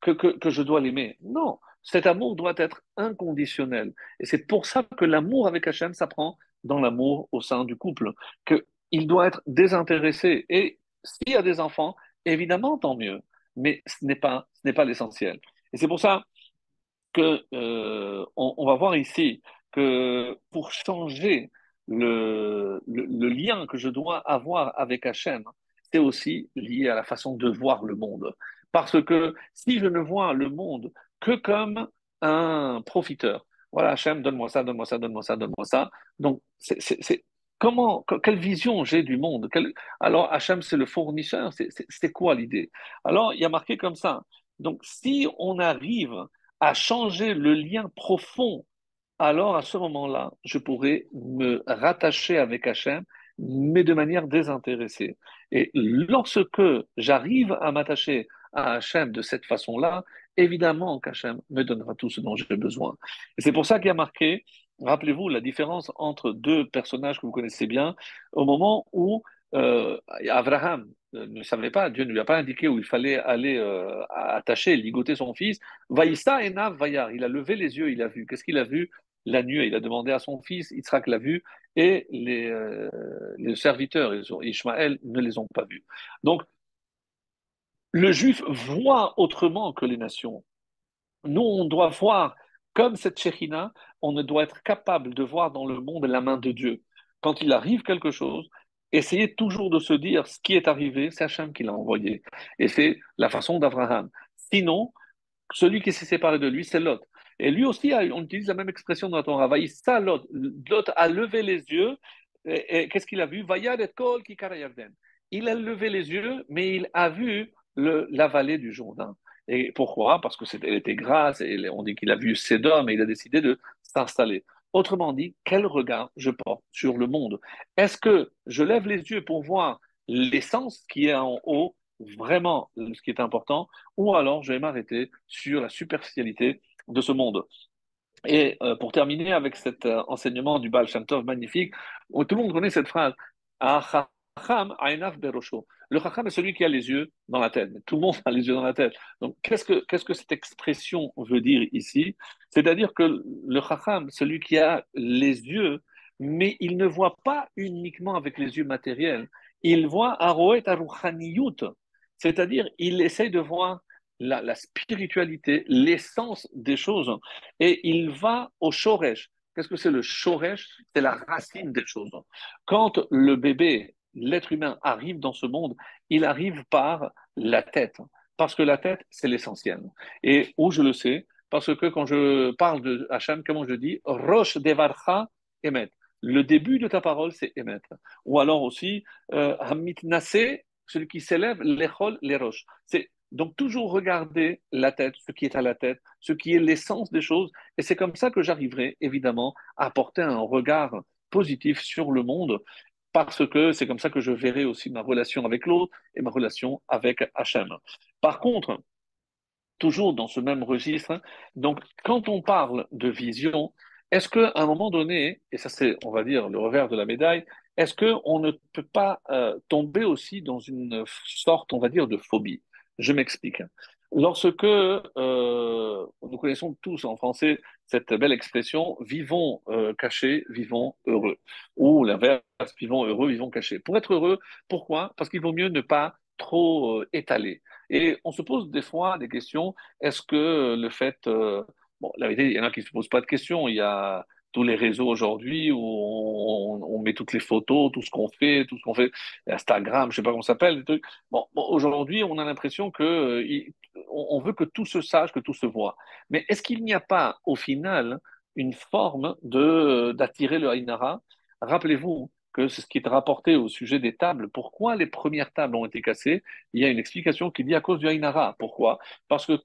que, que, je dois l'aimer. Non, cet amour doit être inconditionnel. Et c'est pour ça que l'amour avec Hachem s'apprend dans l'amour au sein du couple, qu'il doit être désintéressé. Et s'il y a des enfants, évidemment, tant mieux. Mais ce n'est pas, pas l'essentiel. Et c'est pour ça que euh, on, va voir ici que pour changer le, le, le, lien que je dois avoir avec Hachem, c'est aussi lié à la façon de voir le monde. Parce que si je ne vois le monde que comme un profiteur, voilà, Hachem, donne-moi ça, donne-moi ça, donne-moi ça, donne-moi ça. Donc, c'est comment, quelle vision j'ai du monde? Alors, Hachem, c'est le fournisseur, c'est quoi l'idée? Alors, il y a marqué comme ça. Donc, si on arrive à changer le lien profond, alors à ce moment-là, je pourrais me rattacher avec Hachem mais de manière désintéressée. Et lorsque j'arrive à m'attacher à Hachem de cette façon-là, évidemment qu'Hachem me donnera tout ce dont j'ai besoin. Et c'est pour ça qu'il y a marqué, rappelez-vous, la différence entre deux personnages que vous connaissez bien, au moment où euh, Abraham ne savait pas, Dieu ne lui a pas indiqué où il fallait aller euh, attacher, ligoter son fils. Vaïsta et Vayar, il a levé les yeux, il a vu. Qu'est-ce qu'il a vu? La nuit, il a demandé à son fils, Yitzhak l'a vu, et les, euh, les serviteurs, Ishmaël, ne les ont pas vus. Donc, le juif voit autrement que les nations. Nous, on doit voir, comme cette Shekhinah, on doit être capable de voir dans le monde la main de Dieu. Quand il arrive quelque chose, essayez toujours de se dire ce qui est arrivé, c'est Hachem qui l'a envoyé. Et c'est la façon d'Abraham. Sinon, celui qui s'est séparé de lui, c'est Lot. Et lui aussi, on utilise la même expression dans la Torah. ça. Lot a levé les yeux. Qu'est-ce qu'il a vu? Il a levé les yeux, mais il a vu la vallée du Jourdain. Et pourquoi? Parce qu'elle était grasse, et on dit qu'il a vu Sédom, et il a décidé de s'installer. Autrement dit, quel regard je porte sur le monde? Est-ce que je lève les yeux pour voir l'essence qui est en haut, vraiment ce qui est important, ou alors je vais m'arrêter sur la superficialité de ce monde et euh, pour terminer avec cet euh, enseignement du Baal Shem magnifique, tout le monde connaît cette phrase le chacham est celui qui a les yeux dans la tête. Tout le monde a les yeux dans la tête. Donc, qu'est-ce que, que cette expression veut dire ici? C'est-à-dire que le chacham, celui qui a les yeux, mais il ne voit pas uniquement avec les yeux matériels. Il voit aroet aruchaniyut, c'est-à-dire il essaye de voir la, spiritualité, l'essence des choses, et il va au shoresh. Qu'est-ce que c'est le shoresh? C'est la racine des choses. Quand le bébé, l'être humain arrive dans ce monde, il arrive par la tête, parce que la tête, c'est l'essentiel. Et où je le sais? Parce que quand je parle de Hachem, comment je dis? Roche devarcha emet. Le début de ta parole, c'est emet. Ou alors aussi, euh, Hamit celui qui s'élève, les roches. C'est donc toujours regarder la tête, ce qui est à la tête, ce qui est l'essence des choses. Et c'est comme ça que j'arriverai évidemment à porter un regard positif sur le monde, parce que c'est comme ça que je verrai aussi ma relation avec l'autre et ma relation avec Hachem. Par contre, toujours dans ce même registre, donc quand on parle de vision, est-ce qu'à un moment donné, et ça c'est, on va dire, le revers de la médaille, est-ce qu'on ne peut pas euh, tomber aussi dans une sorte, on va dire, de phobie? Je m'explique. Lorsque euh, nous connaissons tous en français cette belle expression vivons euh, cachés, vivons heureux, ou l'inverse, vivons heureux, vivons cachés. Pour être heureux, pourquoi? Parce qu'il vaut mieux ne pas trop euh, étaler. Et on se pose des fois des questions. Est-ce que le fait, bon, la vérité, il y en a qui ne se posent pas de questions. Il y a tous les réseaux aujourd'hui où on, met toutes les photos, tout ce qu'on fait, tout ce qu'on fait, Instagram, je sais pas comment ça s'appelle. Bon, aujourd'hui, on a l'impression que euh, on veut que tout se sache, que tout se voit. Mais est-ce qu'il n'y a pas, au final, une forme de d'attirer le Haïnara? Rappelez-vous que c'est ce qui est rapporté au sujet des tables. Pourquoi les premières tables ont été cassées? Il y a une explication qui dit à cause du Haïnara. Pourquoi? Parce que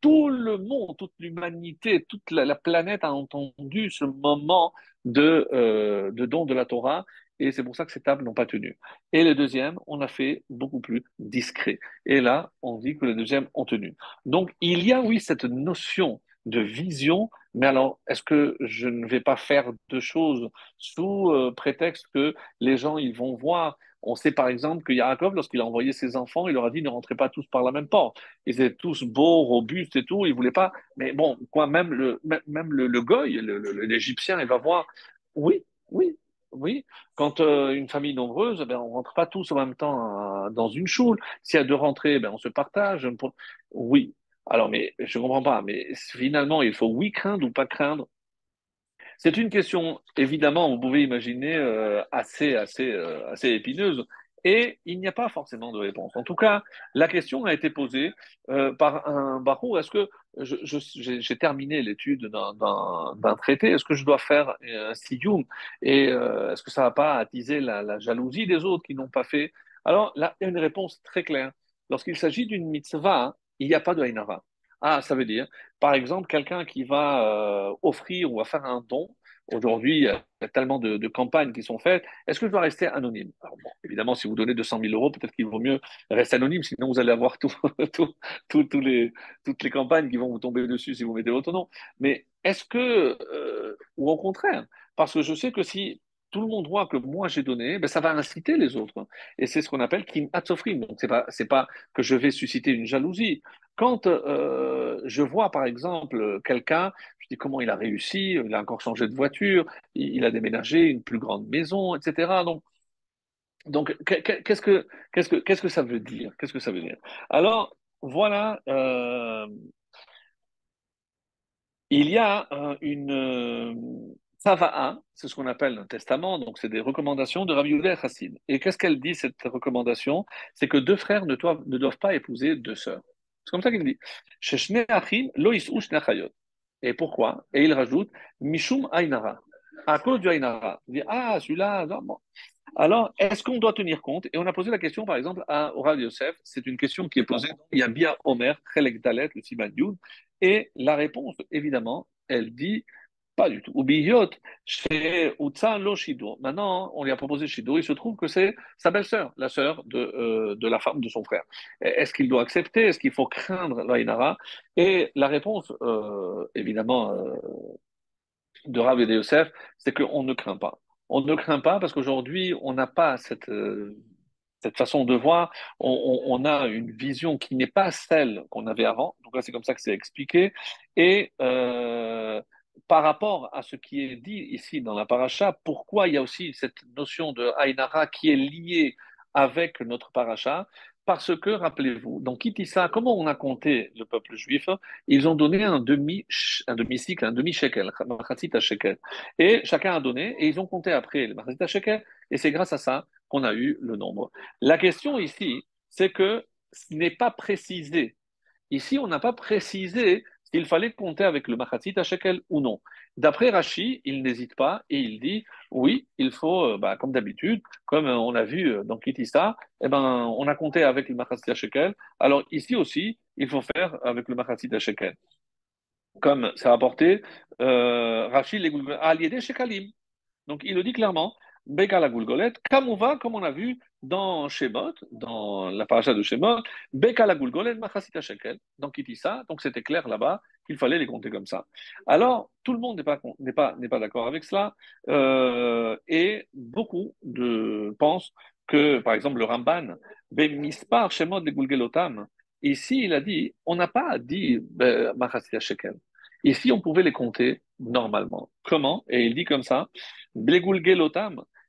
tout le monde, toute l'humanité, toute la, planète a entendu ce moment de, euh, de don de la Torah, et c'est pour ça que ces tables n'ont pas tenu. Et le deuxième, on a fait beaucoup plus discret. Et là, on dit que les deuxièmes ont tenu. Donc, il y a, oui, cette notion de vision, mais alors, est-ce que je ne vais pas faire deux choses sous euh, prétexte que les gens, ils vont voir on sait par exemple que Yaakov, lorsqu'il a envoyé ses enfants, il leur a dit ne rentrez pas tous par la même porte. Ils étaient tous beaux, robustes et tout, ils voulaient pas. Mais bon, quoi, même le, même le, le goy, l'Égyptien, il va voir. Oui, oui, oui. Quand euh, une famille nombreuse, ben, on rentre pas tous en même temps euh, dans une choule. S'il y a deux rentrées, ben, on se partage. Oui. Alors, mais je comprends pas. Mais finalement, il faut oui craindre ou pas craindre c'est une question, évidemment, vous pouvez imaginer, euh, assez, assez, euh, assez épineuse. Et il n'y a pas forcément de réponse. En tout cas, la question a été posée euh, par un barreau. Est-ce que j'ai terminé l'étude d'un traité? Est-ce que je dois faire un siyum Et est-ce que ça ne va pas attiser la, jalousie des autres qui n'ont pas fait? Alors là, il y a une réponse très claire. Lorsqu'il s'agit d'une mitzvah, il n'y a pas de haïnara. Ah, ça veut dire, par exemple, quelqu'un qui va euh, offrir ou va faire un don. Aujourd'hui, il y a tellement de, campagnes qui sont faites. Est-ce que je dois rester anonyme? Évidemment, si vous donnez 200 000 euros, peut-être qu'il vaut mieux rester anonyme, sinon vous allez avoir toutes les campagnes qui vont vous tomber dessus si vous mettez votre nom. Mais est-ce que, euh, ou au contraire, parce que je sais que si tout le monde voit que moi j'ai donné, ben ça va inciter les autres. Et c'est ce qu'on appelle kim atzofrim. Donc c'est pas pas que je vais susciter une jalousie. Quand euh, je vois, par exemple, quelqu'un, je dis comment il a réussi, il a encore changé de voiture, il, il a déménagé une plus grande maison, etc. Donc, donc qu'est-ce que, qu'est-ce que, qu'est-ce que ça veut dire? Qu'est-ce que ça veut dire? Alors, voilà, euh, il y a euh, une c'est ce qu'on appelle un testament, donc c'est des recommandations de Rabbi Yehuda Chassid. Et qu'est-ce qu'elle dit, cette recommandation? C'est que deux frères ne doivent, pas épouser deux sœurs. C'est comme ça qu'il dit. Et pourquoi? Et il rajoute, Mishum Ainara. À cause du Ainara. Il dit, ah, celui-là, bon. Alors, est-ce qu'on doit tenir compte? Et on a posé la question, par exemple, à Oral Yosef. C'est une question qui est posée il y a bien Omer, Chelek Dalet, le Siman. Et la réponse, évidemment, elle dit pas du tout. Ubiyot, chez Utsa lo. Maintenant, on lui a proposé Shido. Il se trouve que c'est sa belle-sœur, la sœur de, euh, de la femme de son frère. Est-ce qu'il doit accepter? Est-ce qu'il faut craindre l'Ainara Et la réponse, euh, évidemment, euh, de Rav et de Yosef, c'est qu'on ne craint pas. On ne craint pas parce qu'aujourd'hui, on n'a pas cette, cette façon de voir. On, a une vision qui n'est pas celle qu'on avait avant. Donc là, c'est comme ça que c'est expliqué. Et par rapport à ce qui est dit ici dans la paracha, pourquoi il y a aussi cette notion de Ainara qui est liée avec notre paracha? Parce que, rappelez-vous, dans Kitissa, comment on a compté le peuple juif? Ils ont donné un demi, un demi-cycle, un demi-shekel, à shekel. Et chacun a donné, et ils ont compté après le machatzit à shekel, et c'est grâce à ça qu'on a eu le nombre. La question ici, c'est que ce n'est pas précisé. Ici, on n'a pas précisé s'il fallait compter avec le machatzit à shekel ou non. D'après Rashi, il n'hésite pas et il dit oui, il faut, euh, bah, comme d'habitude, comme euh, on a vu euh, dans Kitissa, eh ben, on a compté avec le machatzit à shekel. Alors ici aussi, il faut faire avec le machatzit à shekel. Comme c'est rapporté, euh, Rashi, les Aliédé shekalim. Donc il le dit clairement, Beka la Goulgolette, Kamouva, comme on a vu dans Shemot, dans la paracha de Shemot, Beka la Goulgolette, Machasita Shekel, donc il dit ça, donc c'était clair là-bas qu'il fallait les compter comme ça. Alors, tout le monde n'est pas, n'est pas, n'est pas d'accord avec cela, euh, et beaucoup de, pensent que, par exemple, le Ramban, Bemispar Shemot de Gulgelotam, ici il a dit, on n'a pas dit ben, Machasita Shekel. Ici, on pouvait les compter normalement. Comment? Et il dit comme ça, Blegulgelotam,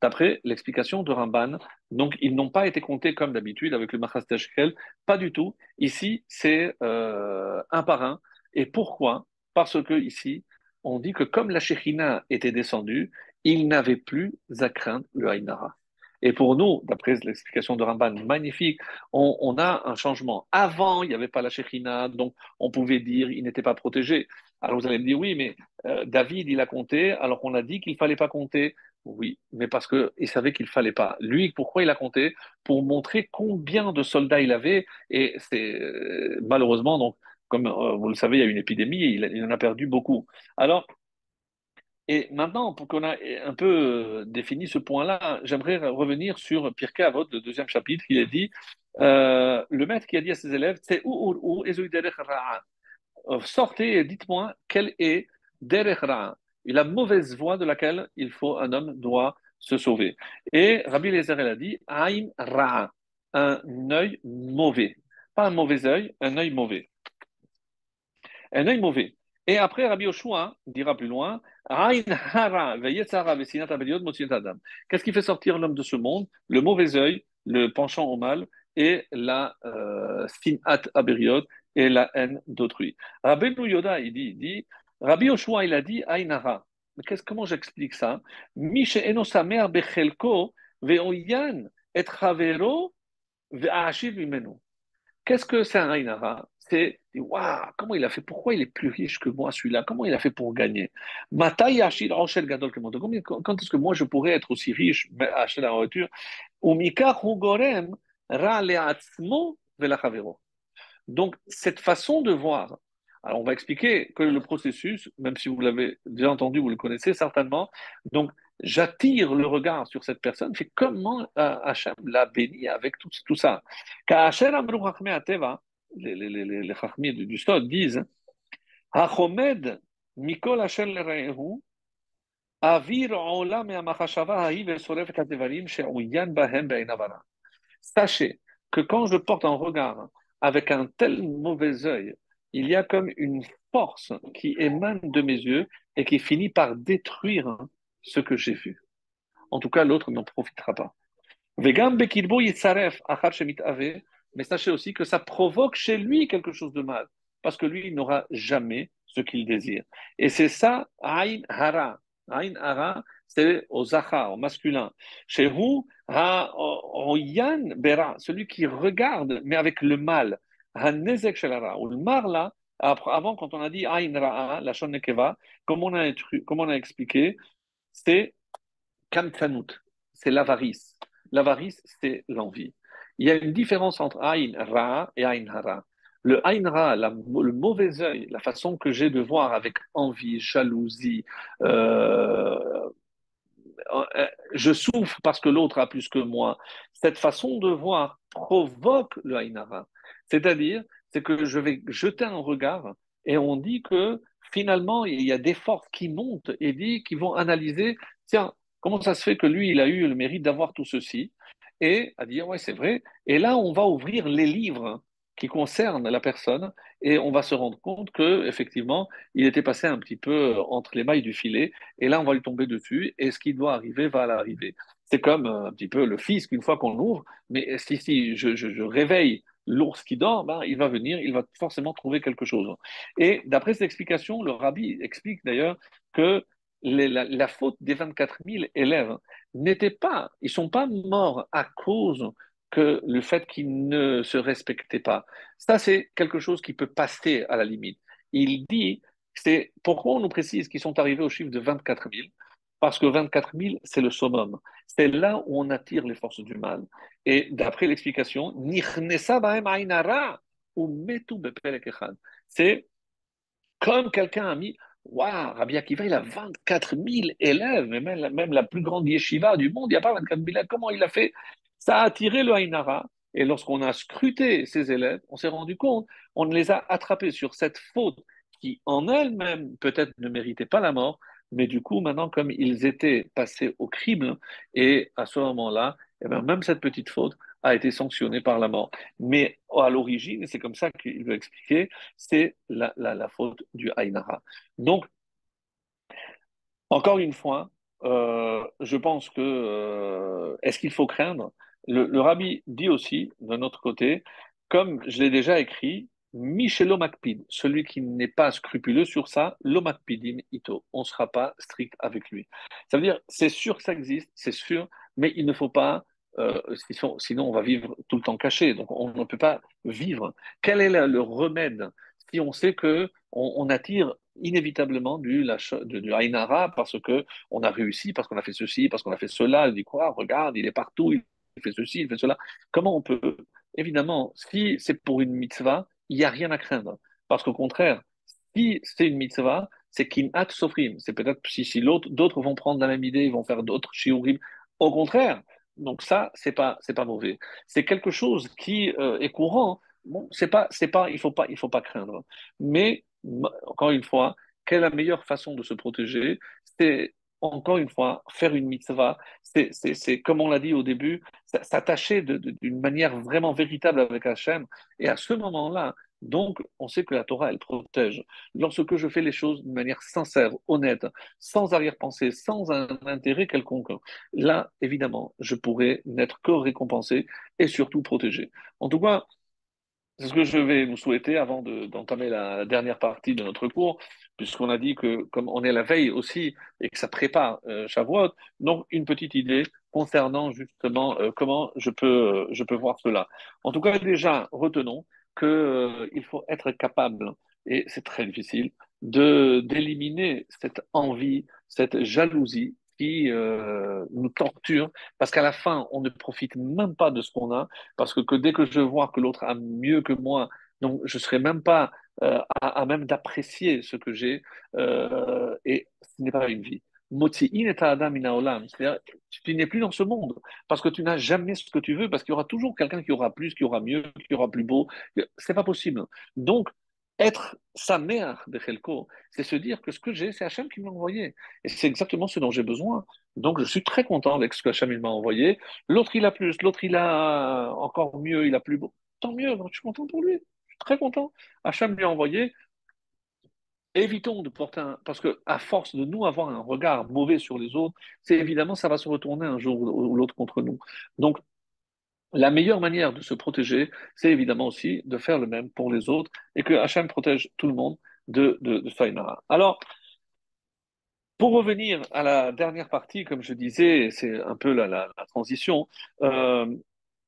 d'après l'explication de Ramban. Donc, ils n'ont pas été comptés comme d'habitude avec le Machas Teshkel, pas du tout. Ici, c'est euh, un par un. Et pourquoi? Parce que ici, on dit que comme la Shekhinah était descendue, il n'avait plus à craindre le Haïnara. Et pour nous, d'après l'explication de Ramban, magnifique, on, a un changement. Avant, il n'y avait pas la Shekhinah, donc on pouvait dire il n'était pas protégé. Alors vous allez me dire, oui, mais euh, David, il a compté, alors qu'on a dit qu'il ne fallait pas compter. Oui, mais parce qu'il savait qu'il ne fallait pas. Lui, pourquoi il a compté? Pour montrer combien de soldats il avait. Et c'est euh, malheureusement, donc, comme euh, vous le savez, il y a une épidémie et il, en a perdu beaucoup. Alors, et maintenant, pour qu'on ait un peu euh, défini ce point-là, j'aimerais revenir sur Pirkei Avot, le deuxième chapitre. Il a dit le maître qui a dit à ses élèves c'est ou ou ou sortez et dites-moi quelle est derech la mauvaise voie de laquelle il faut un homme doit se sauver. Et Rabbi Lezer a dit Aïm Ra'a, un œil mauvais. Pas un mauvais œil, un œil mauvais. Un œil mauvais. Et après, Rabbi Yoshua dira plus loin Qu'est-ce qui fait sortir l'homme de ce monde? Le mauvais œil, le penchant au mal et la euh, et la haine d'autrui. Rabbi Yoda, il dit, il dit Rabbi Yoshua, il a dit Ainara. Mais comment j'explique ça? Mishe enosamer bechelko veoyan et chavero ve'ashiv imenu. Qu'est-ce que c'est un Ainara C'est, waouh, comment il a fait? Pourquoi il est plus riche que moi, celui-là? Comment il a fait pour gagner? Gadol Quand est-ce que moi je pourrais être aussi riche, acheter la voiture? Ra. Donc, cette façon de voir Alors, on va expliquer que le processus, même si vous l'avez déjà entendu, vous le connaissez certainement. Donc, j'attire le regard sur cette personne. C'est comment Hachem l'a béni avec tout, ça. Car Hachem Ateva, les, les, les, les Chachmi du, du disent Hachomed Mikol Hachem Avir Olam Me'amachashava Haï Vesoref Katevarim She'uyan Bahem Be'inavara. Sachez que quand je porte un regard avec un tel mauvais œil, il y a comme une force qui émane de mes yeux et qui finit par détruire ce que j'ai vu. En tout cas, l'autre n'en profitera pas. Mais sachez aussi que ça provoque chez lui quelque chose de mal, parce que lui, il n'aura jamais ce qu'il désire. Et c'est ça, Aïn Hara. Aïn Hara, c'est au Zachar, au masculin. Chez vous, Yan Bera, celui qui regarde, mais avec le mal ou le marla, avant, quand on a dit Ain Ra'a, la Nekeva, comme on a, expliqué, c'est Kamkanut, c'est l'avarice. L'avarice, c'est l'envie. Il y a une différence entre Ain Ra'a et Ain Hara. Le Ain Ra'a, le mauvais œil, la façon que j'ai de voir avec envie, jalousie, euh, euh je souffre parce que l'autre a plus que moi. Cette façon de voir provoque le Ain Hara. C'est-à-dire, c'est que je vais jeter un regard et on dit que finalement, il y a des forces qui montent et qui vont analyser, tiens, comment ça se fait que lui, il a eu le mérite d'avoir tout ceci Et à dire, ouais, c'est vrai. Et là, on va ouvrir les livres qui concernent la personne et on va se rendre compte que effectivement il était passé un petit peu entre les mailles du filet et là on va lui tomber dessus et ce qui doit arriver va l'arriver. C'est comme un petit peu le fisc une fois qu'on l'ouvre, mais si, si je, je réveille l'ours qui dort, ben, il va venir, il va forcément trouver quelque chose. Et d'après cette explication, le rabbi explique d'ailleurs que la, faute des 24 000 élèves n'était pas, ils sont pas morts à cause que le fait qu'ils ne se respectaient pas. Ça, c'est quelque chose qui peut passer à la limite. Il dit, c'est pourquoi on nous précise qu'ils sont arrivés au chiffre de 24 000 parce que 24 000, c'est le summum. C'est là où on attire les forces du mal. Et d'après l'explication, c'est comme quelqu'un a mis Waouh, Rabbi Akiva, il a 24 000 élèves, même, même la plus grande yeshiva du monde, il n'y a pas 24 000 élèves. Comment il a fait? Ça a attiré le Haïnara. Et lorsqu'on a scruté ces élèves, on s'est rendu compte, on les a attrapés sur cette faute qui, en elle-même, peut-être ne méritait pas la mort, mais du coup, maintenant, comme ils étaient passés au crible, et à ce moment-là, eh bien, même cette petite faute a été sanctionnée par la mort. Mais à l'origine, c'est comme ça qu'il veut expliquer, c'est la, la, faute du Haïnara. Donc, encore une fois, euh, je pense que euh, est-ce qu'il faut craindre? Le, le rabbi dit aussi, d'un autre côté, comme je l'ai déjà écrit, Michelo Makpid, celui qui n'est pas scrupuleux sur ça, l'omakpidim ito. On ne sera pas strict avec lui. Ça veut dire, c'est sûr que ça existe, c'est sûr, mais il ne faut pas, euh, sinon on va vivre tout le temps caché. Donc on ne peut pas vivre. Quel est le remède si on sait que on, attire inévitablement du, du, du parce que on a réussi, parce qu'on a fait ceci, parce qu'on a fait cela. Il dit quoi Regarde, il est partout, il fait ceci, il fait cela. Comment on peut Évidemment, si c'est pour une mitzvah, il n'y a rien à craindre. Parce qu'au contraire, si c'est une mitzvah, c'est kinat sofrim. C'est peut-être si, si d'autres vont prendre la même idée, ils vont faire d'autres shiurim. Au contraire, donc ça, c'est pas, pas mauvais. C'est quelque chose qui euh, est courant. Bon, c'est pas, c'est pas, il faut pas, il faut pas craindre. Mais encore une fois, quelle est la meilleure façon de se protéger? Encore une fois, faire une mitzvah, c'est comme on l'a dit au début, s'attacher d'une manière vraiment véritable avec Hachem. Et à ce moment-là, donc, on sait que la Torah, elle protège. Lorsque je fais les choses d'une manière sincère, honnête, sans arrière-pensée, sans un intérêt quelconque, là, évidemment, je pourrais n'être que récompensé et surtout protégé. En tout cas, c'est ce que je vais vous souhaiter avant d'entamer la dernière partie de notre cours, puisqu'on a dit que comme on est la veille aussi et que ça prépare euh, Shavuot, donc une petite idée concernant justement euh, comment je peux, je peux voir cela. En tout cas, déjà, retenons qu'il euh, faut être capable, et c'est très difficile, de d'éliminer cette envie, cette jalousie qui euh, nous torture, parce qu'à la fin, on ne profite même pas de ce qu'on a, parce que, que dès que je vois que l'autre a mieux que moi, Donc, je ne serais même pas euh, à, même d'apprécier ce que j'ai, euh, et ce n'est pas une vie. C'est-à-dire, tu n'es plus dans ce monde parce que tu n'as jamais ce que tu veux, parce qu'il y aura toujours quelqu'un qui aura plus, qui aura mieux, qui aura plus beau. C'est pas possible. Donc, être sa mère de Khelko, c'est se dire que ce que j'ai, c'est Hachem qui m'a envoyé. Et c'est exactement ce dont j'ai besoin. Donc, je suis très content avec ce que Hachem m'a envoyé. L'autre, il a plus. L'autre, il a encore mieux, il a plus beau. Tant mieux, je suis content pour lui. Très content. Hachem lui a envoyé. Évitons de porter un. Parce que, à force de nous avoir un regard mauvais sur les autres, c'est évidemment, ça va se retourner un jour ou l'autre contre nous. Donc, la meilleure manière de se protéger, c'est évidemment aussi de faire le même pour les autres et que Hachem protège tout le monde de, de, de Alors, pour revenir à la dernière partie, comme je disais, c'est un peu la, transition. Euh,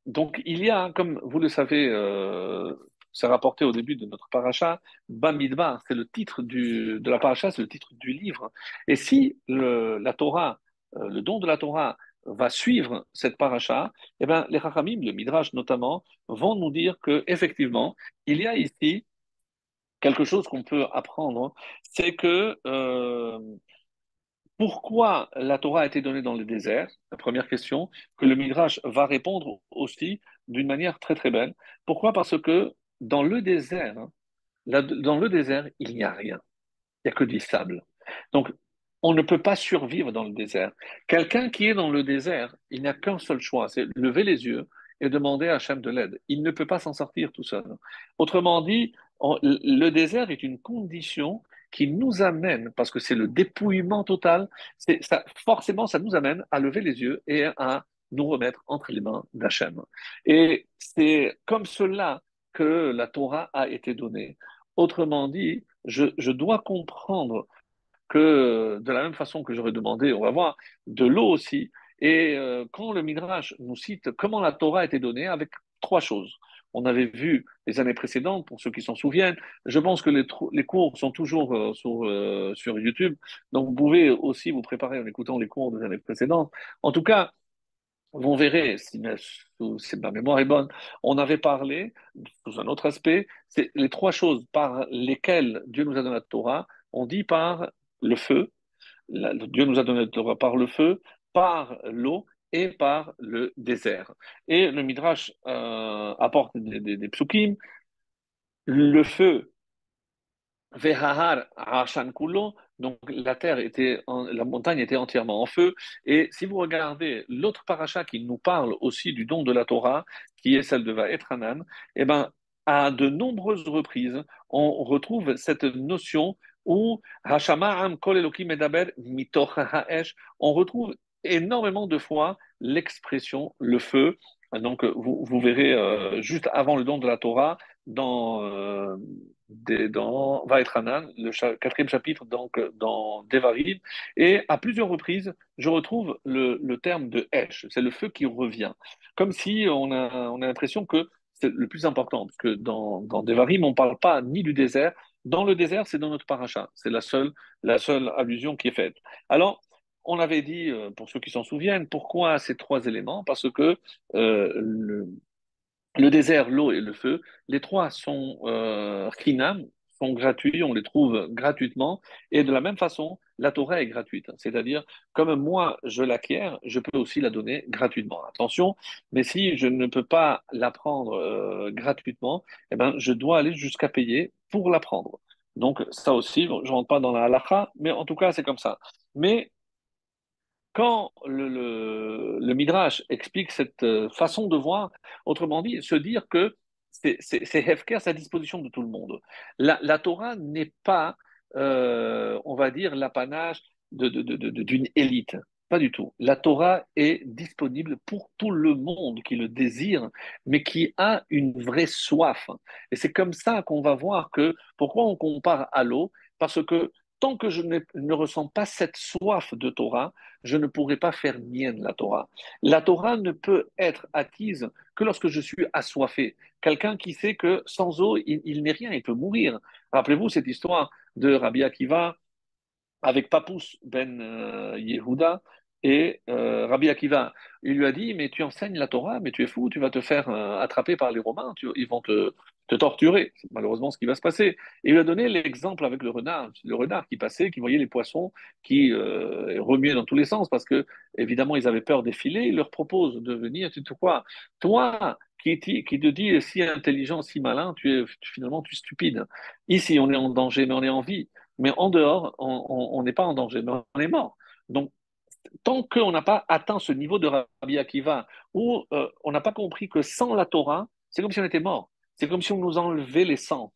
donc, il y a, comme vous le savez, euh, c'est rapporté au début de notre paracha, Bamidbar, c'est le titre de la paracha, c'est le titre du livre. Et si le, la Torah, euh, le don de la Torah va suivre cette paracha, eh bien, les Chachamim, le Midrash notamment, vont nous dire que effectivement, il y a ici quelque chose qu'on peut apprendre, c'est que euh, pourquoi la Torah a été donnée dans le désert? La première question que le Midrash va répondre aussi d'une manière très très belle. Pourquoi? Parce que dans le désert, hein, dans le désert, il n'y a rien. Il n'y a que du sable. Donc, on ne peut pas survivre dans le désert. Quelqu'un qui est dans le désert, il n'a qu'un seul choix, c'est lever les yeux et demander à Hachem de l'aide. Il ne peut pas s'en sortir tout seul. Autrement dit, le désert est une condition qui nous amène, parce que c'est le dépouillement total, ça, forcément ça nous amène à lever les yeux et à nous remettre entre les mains d'Hachem. Et c'est comme cela que la Torah a été donnée. Autrement dit, je dois comprendre que de la même façon que j'aurais demandé, on va voir, de l'eau aussi. Et euh, quand le Midrash nous cite comment la Torah a été donnée, avec trois choses. On avait vu les années précédentes, pour ceux qui s'en souviennent. Je pense que les, cours sont toujours euh, euh, sur YouTube. Donc, vous pouvez aussi vous préparer en écoutant les cours des années précédentes. En tout cas, vous verrez, si ma mémoire est bonne, on avait parlé, sous un autre aspect, c'est les trois choses par lesquelles Dieu nous a donné la Torah. On dit par le feu. Dieu nous a donné le Torah par le feu, par l'eau et par le désert. Et le Midrash euh, apporte des, des, psukim. Le feu, Vehahar donc la terre était, la montagne était entièrement en feu. Et si vous regardez l'autre paracha qui nous parle aussi du don de la Torah, qui est celle de Vaetranan, eh ben, à de nombreuses reprises, on retrouve cette notion où on retrouve énormément de fois l'expression le feu. Donc, vous, vous verrez euh, juste avant le don de la Torah, dans, euh, dans Vaetranan, le quatrième chapitre, donc dans Devarim, et à plusieurs reprises, je retrouve le, terme de Esh, c'est le feu qui revient. Comme si on a, on a l'impression que c'est le plus important, parce que dans, dans Devarim, on ne parle pas ni du désert, dans le désert, c'est dans notre paracha. C'est la seule, la seule allusion qui est faite. Alors, on avait dit, euh, pour ceux qui s'en souviennent, pourquoi ces trois éléments? Parce que euh, le, le, désert, l'eau et le feu, les trois sont euh, sont gratuits, on les trouve gratuitement. Et de la même façon, la Torah est gratuite. C'est-à-dire, comme moi, je l'acquiers, je peux aussi la donner gratuitement. Attention, mais si je ne peux pas la prendre euh, gratuitement, eh ben, je dois aller jusqu'à payer pour la prendre. Donc, ça aussi, je ne rentre pas dans la halakha, mais en tout cas, c'est comme ça. Mais quand le, Midrash explique cette euh, façon de voir, autrement dit, se dire que c'est Hefker, c'est à disposition de tout le monde. La, Torah n'est pas, euh, on va dire, l'apanage d'une élite. Pas du tout. La Torah est disponible pour tout le monde qui le désire, mais qui a une vraie soif. Et c'est comme ça qu'on va voir que pourquoi on compare à l'eau? Parce que tant que je ne, ressens pas cette soif de Torah, je ne pourrai pas faire mienne la Torah. La Torah ne peut être acquise que lorsque je suis assoiffé. Quelqu'un qui sait que sans eau, il, n'est rien, il peut mourir. Rappelez-vous cette histoire de Rabbi Akiva avec Papous ben euh, Yehuda et euh, Rabbi Akiva. Il lui a dit, mais tu enseignes la Torah, mais tu es fou, tu vas te faire euh, attraper par les Romains, ils vont te, te torturer. C'est malheureusement ce qui va se passer. Et il a donné l'exemple avec le renard, le renard qui passait, qui voyait les poissons qui euh, remuaient dans tous les sens parce que, évidemment, ils avaient peur des filets. Il leur propose de venir, tu te quoi Toi, qui, te dit si intelligent, si malin, tu es finalement tu es stupide. Ici, on est en danger, mais on est en vie. Mais en dehors, on n'est pas en danger, mais on est mort. Donc, tant qu'on n'a pas atteint ce niveau de Rabbi Akiva, où euh, on n'a pas compris que sans la Torah, c'est comme si on était mort. C'est comme si on nous enlevait les sens.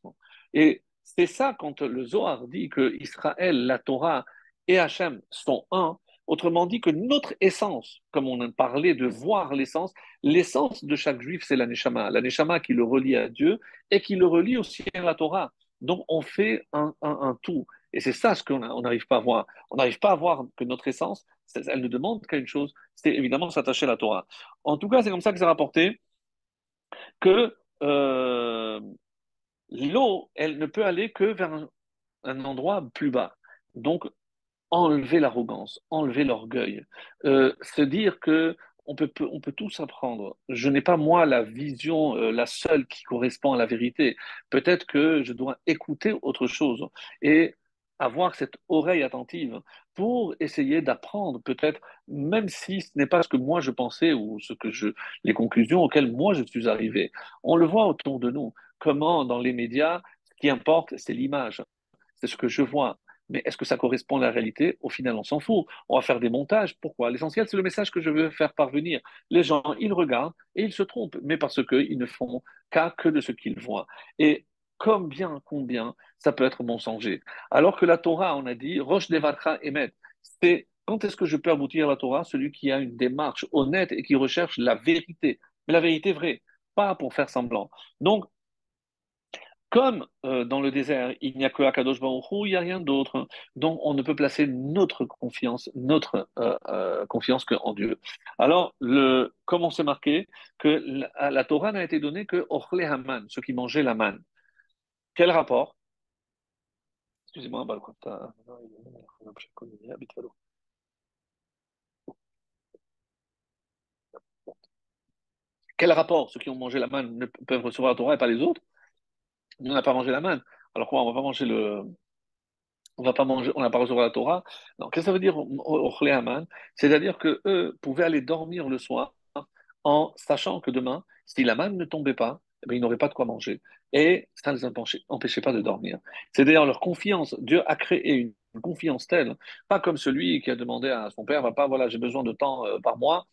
Et c'est ça quand le Zohar dit que Israël, la Torah et Hachem sont un. Autrement dit que notre essence, comme on a parlé de voir l'essence, l'essence de chaque juif, c'est la Neshama. La Neshama qui le relie à Dieu et qui le relie aussi à la Torah. Donc on fait un, un tout. Et c'est ça ce qu'on n'arrive pas à voir. On n'arrive pas à voir que notre essence, elle ne demande qu'à une chose, c'est évidemment s'attacher à la Torah. En tout cas, c'est comme ça que c'est rapporté que euh, l'eau, elle ne peut aller que vers un, endroit plus bas. Donc, enlever l'arrogance, enlever l'orgueil, euh, se dire que on peut, on peut tous apprendre. Je n'ai pas, moi, la vision, euh, la seule qui correspond à la vérité. Peut-être que je dois écouter autre chose. Et avoir cette oreille attentive pour essayer d'apprendre, peut-être, même si ce n'est pas ce que moi je pensais ou ce que je, les conclusions auxquelles moi je suis arrivé. On le voit autour de nous, comment dans les médias, ce qui importe, c'est l'image, c'est ce que je vois. Mais est-ce que ça correspond à la réalité? Au final, on s'en fout. On va faire des montages. Pourquoi? L'essentiel, c'est le message que je veux faire parvenir. Les gens, ils regardent et ils se trompent, mais parce qu'ils ne font qu'à que de ce qu'ils voient. Et combien, combien ça peut être mensonger. Alors que la Torah, on a dit, Roche Devatra Emet, c'est quand est-ce que je peux aboutir à la Torah? Celui qui a une démarche honnête et qui recherche la vérité, mais la vérité vraie, pas pour faire semblant. Donc, comme euh, dans le désert, il n'y a que Akadosh Baruch il n'y a rien d'autre. Donc, on ne peut placer notre confiance, notre euh, euh, confiance qu'en Dieu. Alors, le, comme on s'est marqué? Que la, Torah n'a été donnée que Ochle Haman, ceux qui mangeaient la manne. Quel rapport? Excusez-moi, Quel rapport? Ceux qui ont mangé la manne ne peuvent recevoir la Torah et pas les autres? On n'a pas mangé la manne. Alors quoi On va manger le. On va pas manger, on n'a pas recevoir la Torah? Non, qu'est-ce que ça veut dire C'est-à-dire que eux pouvaient aller dormir le soir en sachant que demain, si la manne ne tombait pas, eh ben, ils n'auraient pas de quoi manger. Et ça ne les empêchait, pas de dormir. C'est d'ailleurs leur confiance. Dieu a créé une, confiance telle, pas comme celui qui a demandé à son père, papa, voilà, j'ai besoin de temps euh, par mois.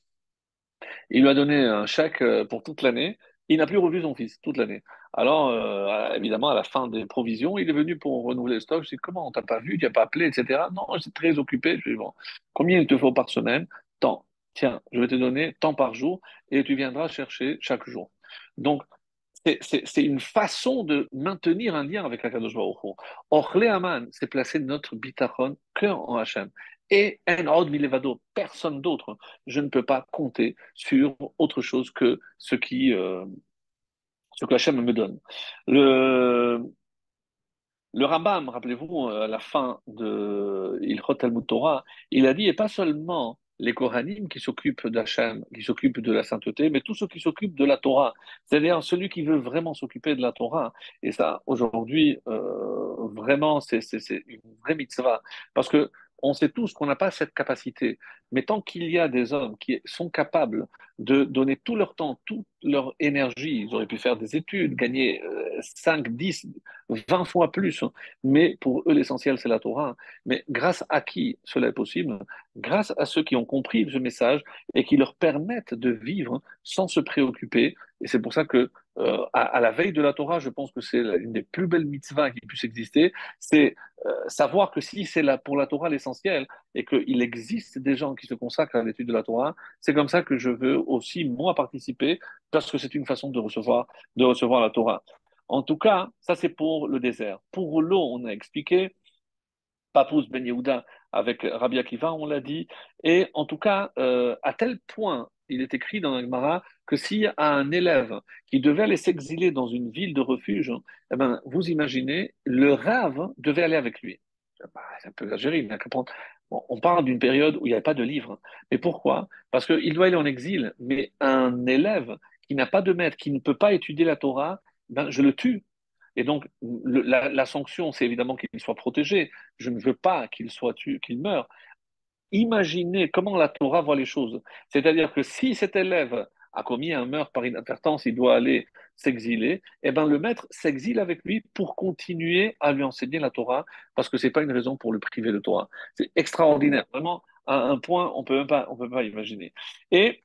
Il lui a donné un chèque euh, pour toute l'année. Il n'a plus revu son fils toute l'année. Alors, euh, évidemment, à la fin des provisions, il est venu pour renouveler le stock. Je dis, comment, on t'a pas vu, tu n'as pas appelé, etc. Non, j'étais très occupé. Je dis, bon, combien il te faut par semaine? Tant. Tiens, je vais te donner tant par jour et tu viendras chercher chaque jour. Donc, c'est une façon de maintenir un lien avec la Kadosh Baruch Hu. Aman, c'est placer notre bitachon cœur en Hachem. Et en milevado, personne d'autre. Je ne peux pas compter sur autre chose que ce qui, euh, ce que Hachem me donne. Le, le Rambam, rappelez-vous, à la fin de Ilchot Talmud Torah, il a dit, et pas seulement les Kohanim qui s'occupent d'Hachem, qui s'occupent de la sainteté, mais tous ceux qui s'occupent de la Torah. C'est-à-dire celui qui veut vraiment s'occuper de la Torah. Et ça, aujourd'hui, euh, vraiment, c'est une vraie mitzvah. Parce que on sait tous qu'on n'a pas cette capacité. Mais tant qu'il y a des hommes qui sont capables de donner tout leur temps, toute leur énergie, ils auraient pu faire des études, gagner 5, 10, 20 fois plus. Hein. Mais pour eux, l'essentiel, c'est la Torah. Mais grâce à qui cela est possible? Grâce à ceux qui ont compris ce message et qui leur permettent de vivre sans se préoccuper. Et c'est pour ça que euh, à, la veille de la Torah, je pense que c'est une des plus belles mitzvahs qui puisse exister, c'est euh, savoir que si c'est pour la Torah l'essentiel et qu'il existe des gens qui se consacrent à l'étude de la Torah, c'est comme ça que je veux aussi, moi, participer, parce que c'est une façon de recevoir, de recevoir la Torah. En tout cas, ça c'est pour le désert. Pour l'eau, on a expliqué, Papous Ben Yehuda avec Rabbi Akiva, on l'a dit, et en tout cas, euh, à tel point il est écrit dans l'Agmara que s'il y a un élève qui devait aller s'exiler dans une ville de refuge, eh ben, vous imaginez, le rave devait aller avec lui. Bah, c'est un peu exagéré, il on parle d'une période où il n'y avait pas de livre. Mais pourquoi? Parce qu'il doit aller en exil, mais un élève qui n'a pas de maître, qui ne peut pas étudier la Torah, ben, je le tue. Et donc, la, la, sanction, c'est évidemment qu'il soit protégé. Je ne veux pas qu'il soit tué, qu'il meure. Imaginez comment la Torah voit les choses. C'est-à-dire que si cet élève a commis un meurtre par inadvertance, il doit aller s'exiler, eh ben le maître s'exile avec lui pour continuer à lui enseigner la Torah, parce que ce n'est pas une raison pour le priver de Torah. C'est extraordinaire, vraiment, à un point, on peut on peut pas imaginer. Et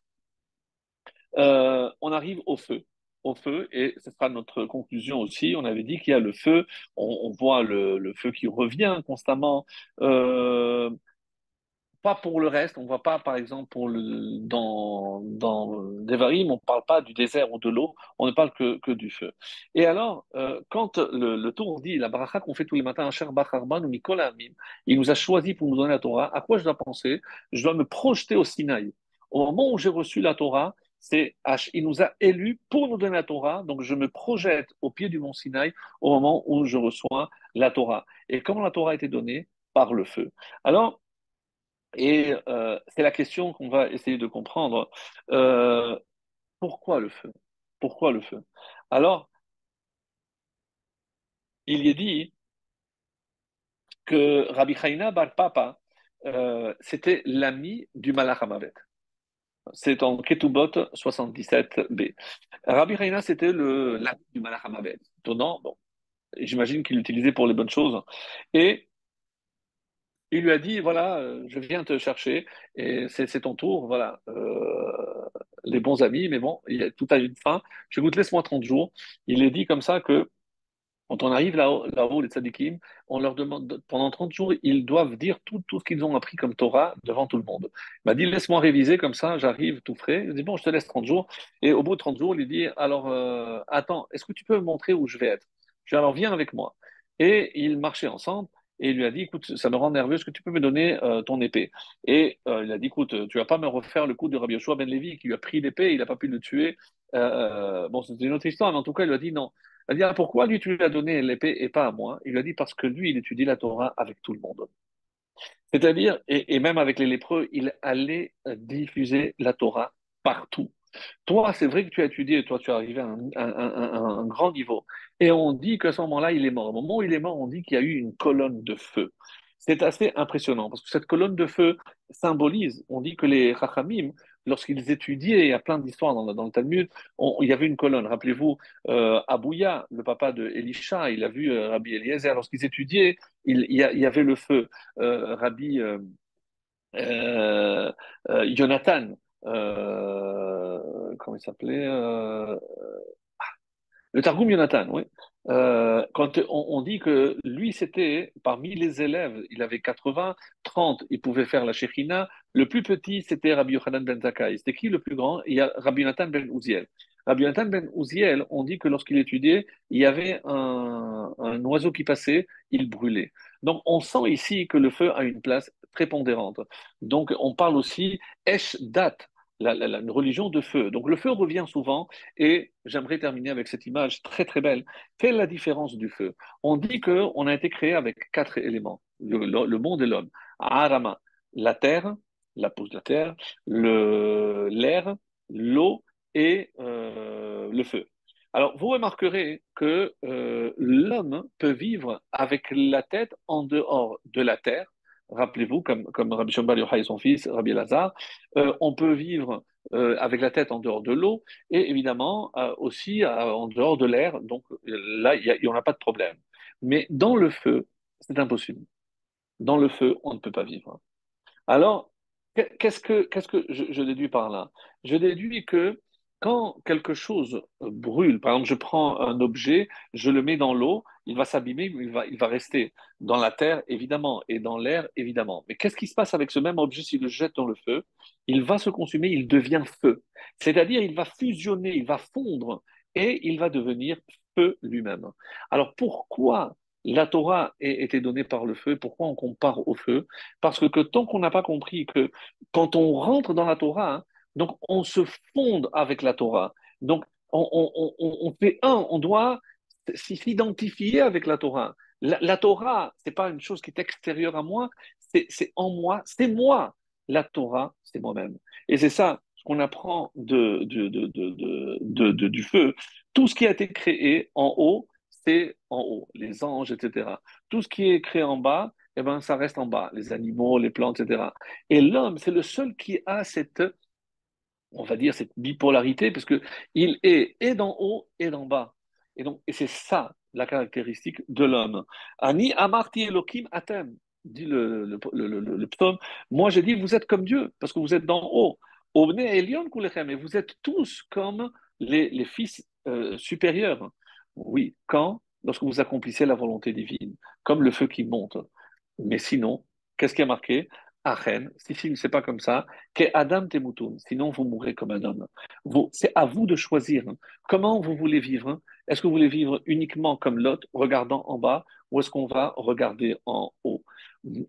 euh, on arrive au feu au feu, et ce sera notre conclusion aussi. On avait dit qu'il y a le feu, on, voit le, feu qui revient constamment. Euh, pas pour le reste, on ne voit pas, par exemple, dans, dans Devarim, on ne parle pas du désert ou de l'eau, on ne parle que, que du feu. Et alors, euh, quand le, le tour dit la bracha qu'on fait tous les matins, il nous a choisi pour nous donner la Torah, à quoi je dois penser? Je dois me projeter au Sinaï. Au moment où j'ai reçu la Torah, c'est il nous a élus pour nous donner la Torah, donc je me projette au pied du mont Sinaï au moment où je reçois la Torah. Et comment la Torah a été donnée? Par le feu. Alors, et euh, c'est la question qu'on va essayer de comprendre. Euh, pourquoi le feu? Pourquoi le feu? Alors, il y est dit que Rabbi Chaina Bar Papa, euh, c'était l'ami du Malach C'est en Ketubot 77b. Rabbi Chaina, c'était l'ami du Malach Hamavet. Étonnant, bon, j'imagine qu'il l'utilisait pour les bonnes choses. Et il lui a dit voilà, euh, je viens te chercher et c'est ton tour, voilà, euh, les bons amis, mais bon, il y a, tout a une fin. Je vous laisse-moi 30 jours. Il est dit comme ça que quand on arrive là-haut, là les tzadikim, on leur demande, pendant 30 jours, ils doivent dire tout, tout ce qu'ils ont appris comme Torah devant tout le monde. Il m'a dit, laisse-moi réviser comme ça, j'arrive tout frais. Il dit, bon, je te laisse 30 jours. Et au bout de 30 jours, il dit, alors, euh, attends, est-ce que tu peux me montrer où je vais être? Je alors, viens avec moi. Et ils marchaient ensemble et il lui a dit, écoute, ça me rend nerveux, est-ce que tu peux me donner euh, ton épée? Et euh, il a dit, écoute, tu vas pas me refaire le coup de Rabbi Yoshua ben Levi qui lui a pris l'épée, il n'a pas pu le tuer. Euh, bon, c'est une autre histoire, mais en tout cas, il lui a dit non. Il a dit, ah, pourquoi lui, tu lui as donné l'épée et pas à moi? Il lui a dit, parce que lui, il étudie la Torah avec tout le monde. C'est-à-dire, et même avec les lépreux, il allait diffuser la Torah partout. Toi, c'est vrai que tu as étudié, toi, tu es arrivé à un, grand niveau. Et on dit qu'à ce moment-là, il est mort. Au moment où il est mort, on dit qu'il y a eu une colonne de feu. C'est assez impressionnant parce que cette colonne de feu symbolise, on dit que les Rachamim, lorsqu'ils étudiaient, il y a plein d'histoires dans, le Talmud, il y avait une colonne. Rappelez-vous, euh, Abouya, le papa de Elisha, il a vu euh, Rabbi Eliezer, lorsqu'ils étudiaient, il, y avait le feu. Euh, Rabbi euh, Jonathan, euh, comment il s'appelait euh, Le Targum Yonatan, oui. Euh, quand on, dit que lui, c'était parmi les élèves, il avait 80, 30, il pouvait faire la Shechina. Le plus petit, c'était Rabbi Yochanan ben Zakkai. C'était qui le plus grand? Il y a Rabbi Yonatan ben Uziel. Rabbi Yonatan ben Uziel, on dit que lorsqu'il étudiait, il y avait un, un oiseau qui passait, il brûlait. Donc on sent ici que le feu a une place prépondérante. Donc on parle aussi Esh Dat, la, une religion de feu. Donc le feu revient souvent et j'aimerais terminer avec cette image très très belle. Quelle est la différence du feu? On dit qu'on a été créé avec quatre éléments, le, monde et l'homme. La terre, la pousse de la terre, l'air, l'eau et euh, le feu. Alors, vous remarquerez que euh, l'homme peut vivre avec la tête en dehors de la terre, Rappelez-vous, comme, comme Rabbi Shimon Yochai et son fils, Rabbi Lazare, euh, on peut vivre euh, avec la tête en dehors de l'eau et évidemment euh, aussi en dehors de l'air. Donc là, il n'y en a pas de problème. Mais dans le feu, c'est impossible. Dans le feu, on ne peut pas vivre. Alors, qu'est-ce que, qu'est-ce que je, je déduis par là? Je déduis que quand quelque chose brûle, par exemple, je prends un objet, je le mets dans l'eau, il va s'abîmer, il va, il va rester dans la terre, évidemment, et dans l'air, évidemment. Mais qu'est-ce qui se passe avec ce même objet s'il le jette dans le feu? Il va se consumer, il devient feu. C'est-à-dire, il va fusionner, il va fondre, et il va devenir feu lui-même. Alors, pourquoi la Torah a été donnée par le feu? Pourquoi on compare au feu? Parce que, tant qu'on n'a pas compris que quand on rentre dans la Torah, hein, donc, on se fonde avec la Torah. Donc, on, fait un, on doit s'identifier avec la Torah. La, Torah, c'est pas une chose qui est extérieure à moi, c'est en moi, c'est moi. La Torah, c'est moi-même. Et c'est ça ce qu'on apprend de, du feu, tout ce qui a été créé en haut, c'est en haut, les anges, etc. Tout ce qui est créé en bas, eh ben, ça reste en bas, les animaux, les plantes, etc. Et l'homme, c'est le seul qui a cette, on va dire, cette bipolarité, parce qu'il est et d'en haut et d'en bas. Et donc, c'est ça la caractéristique de l'homme. Ani amarti elokim atem, dit le, le. Moi, j'ai dit, vous êtes comme Dieu, parce que vous êtes d'en haut. Elion kulechem, et vous êtes tous comme les, fils euh, supérieurs. Oui, quand? Lorsque vous accomplissez la volonté divine, comme le feu qui monte. Mais sinon, qu'est-ce qui a marqué? Achen, si ce n'est pas comme ça, que Adam temutun, sinon vous mourrez comme un homme. C'est à vous de choisir hein. comment vous voulez vivre. Hein? Est-ce que vous voulez vivre uniquement comme Lot, regardant en bas, ou est-ce qu'on va regarder en haut?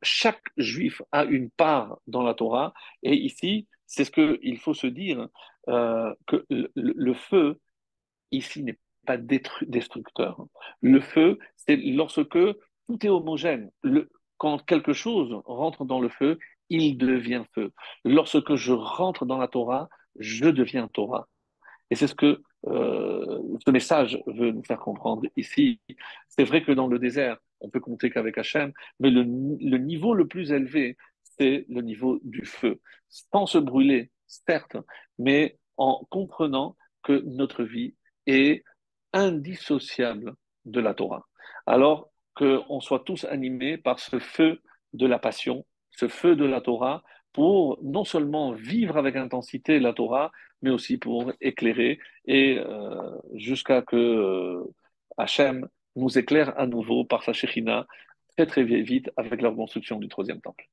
Chaque juif a une part dans la Torah, et ici, c'est ce qu'il faut se dire, euh, que le, feu, ici, n'est pas destructeur. Le feu, c'est lorsque tout est homogène. Le, quand quelque chose rentre dans le feu, il devient feu. Lorsque je rentre dans la Torah, je deviens Torah. Et c'est ce que euh, ce message veut nous faire comprendre ici. C'est vrai que dans le désert, on peut compter qu'avec Hachem, mais le, le, niveau le plus élevé, c'est le niveau du feu. Sans se brûler, certes, mais en comprenant que notre vie est indissociable de la Torah. Alors qu'on soit tous animés par ce feu de la passion, ce feu de la Torah, pour non seulement vivre avec intensité la Torah, mais aussi pour éclairer et euh, jusqu'à que euh, Hachem nous éclaire à nouveau par sa Shekhinah très très vite avec la reconstruction du troisième temple.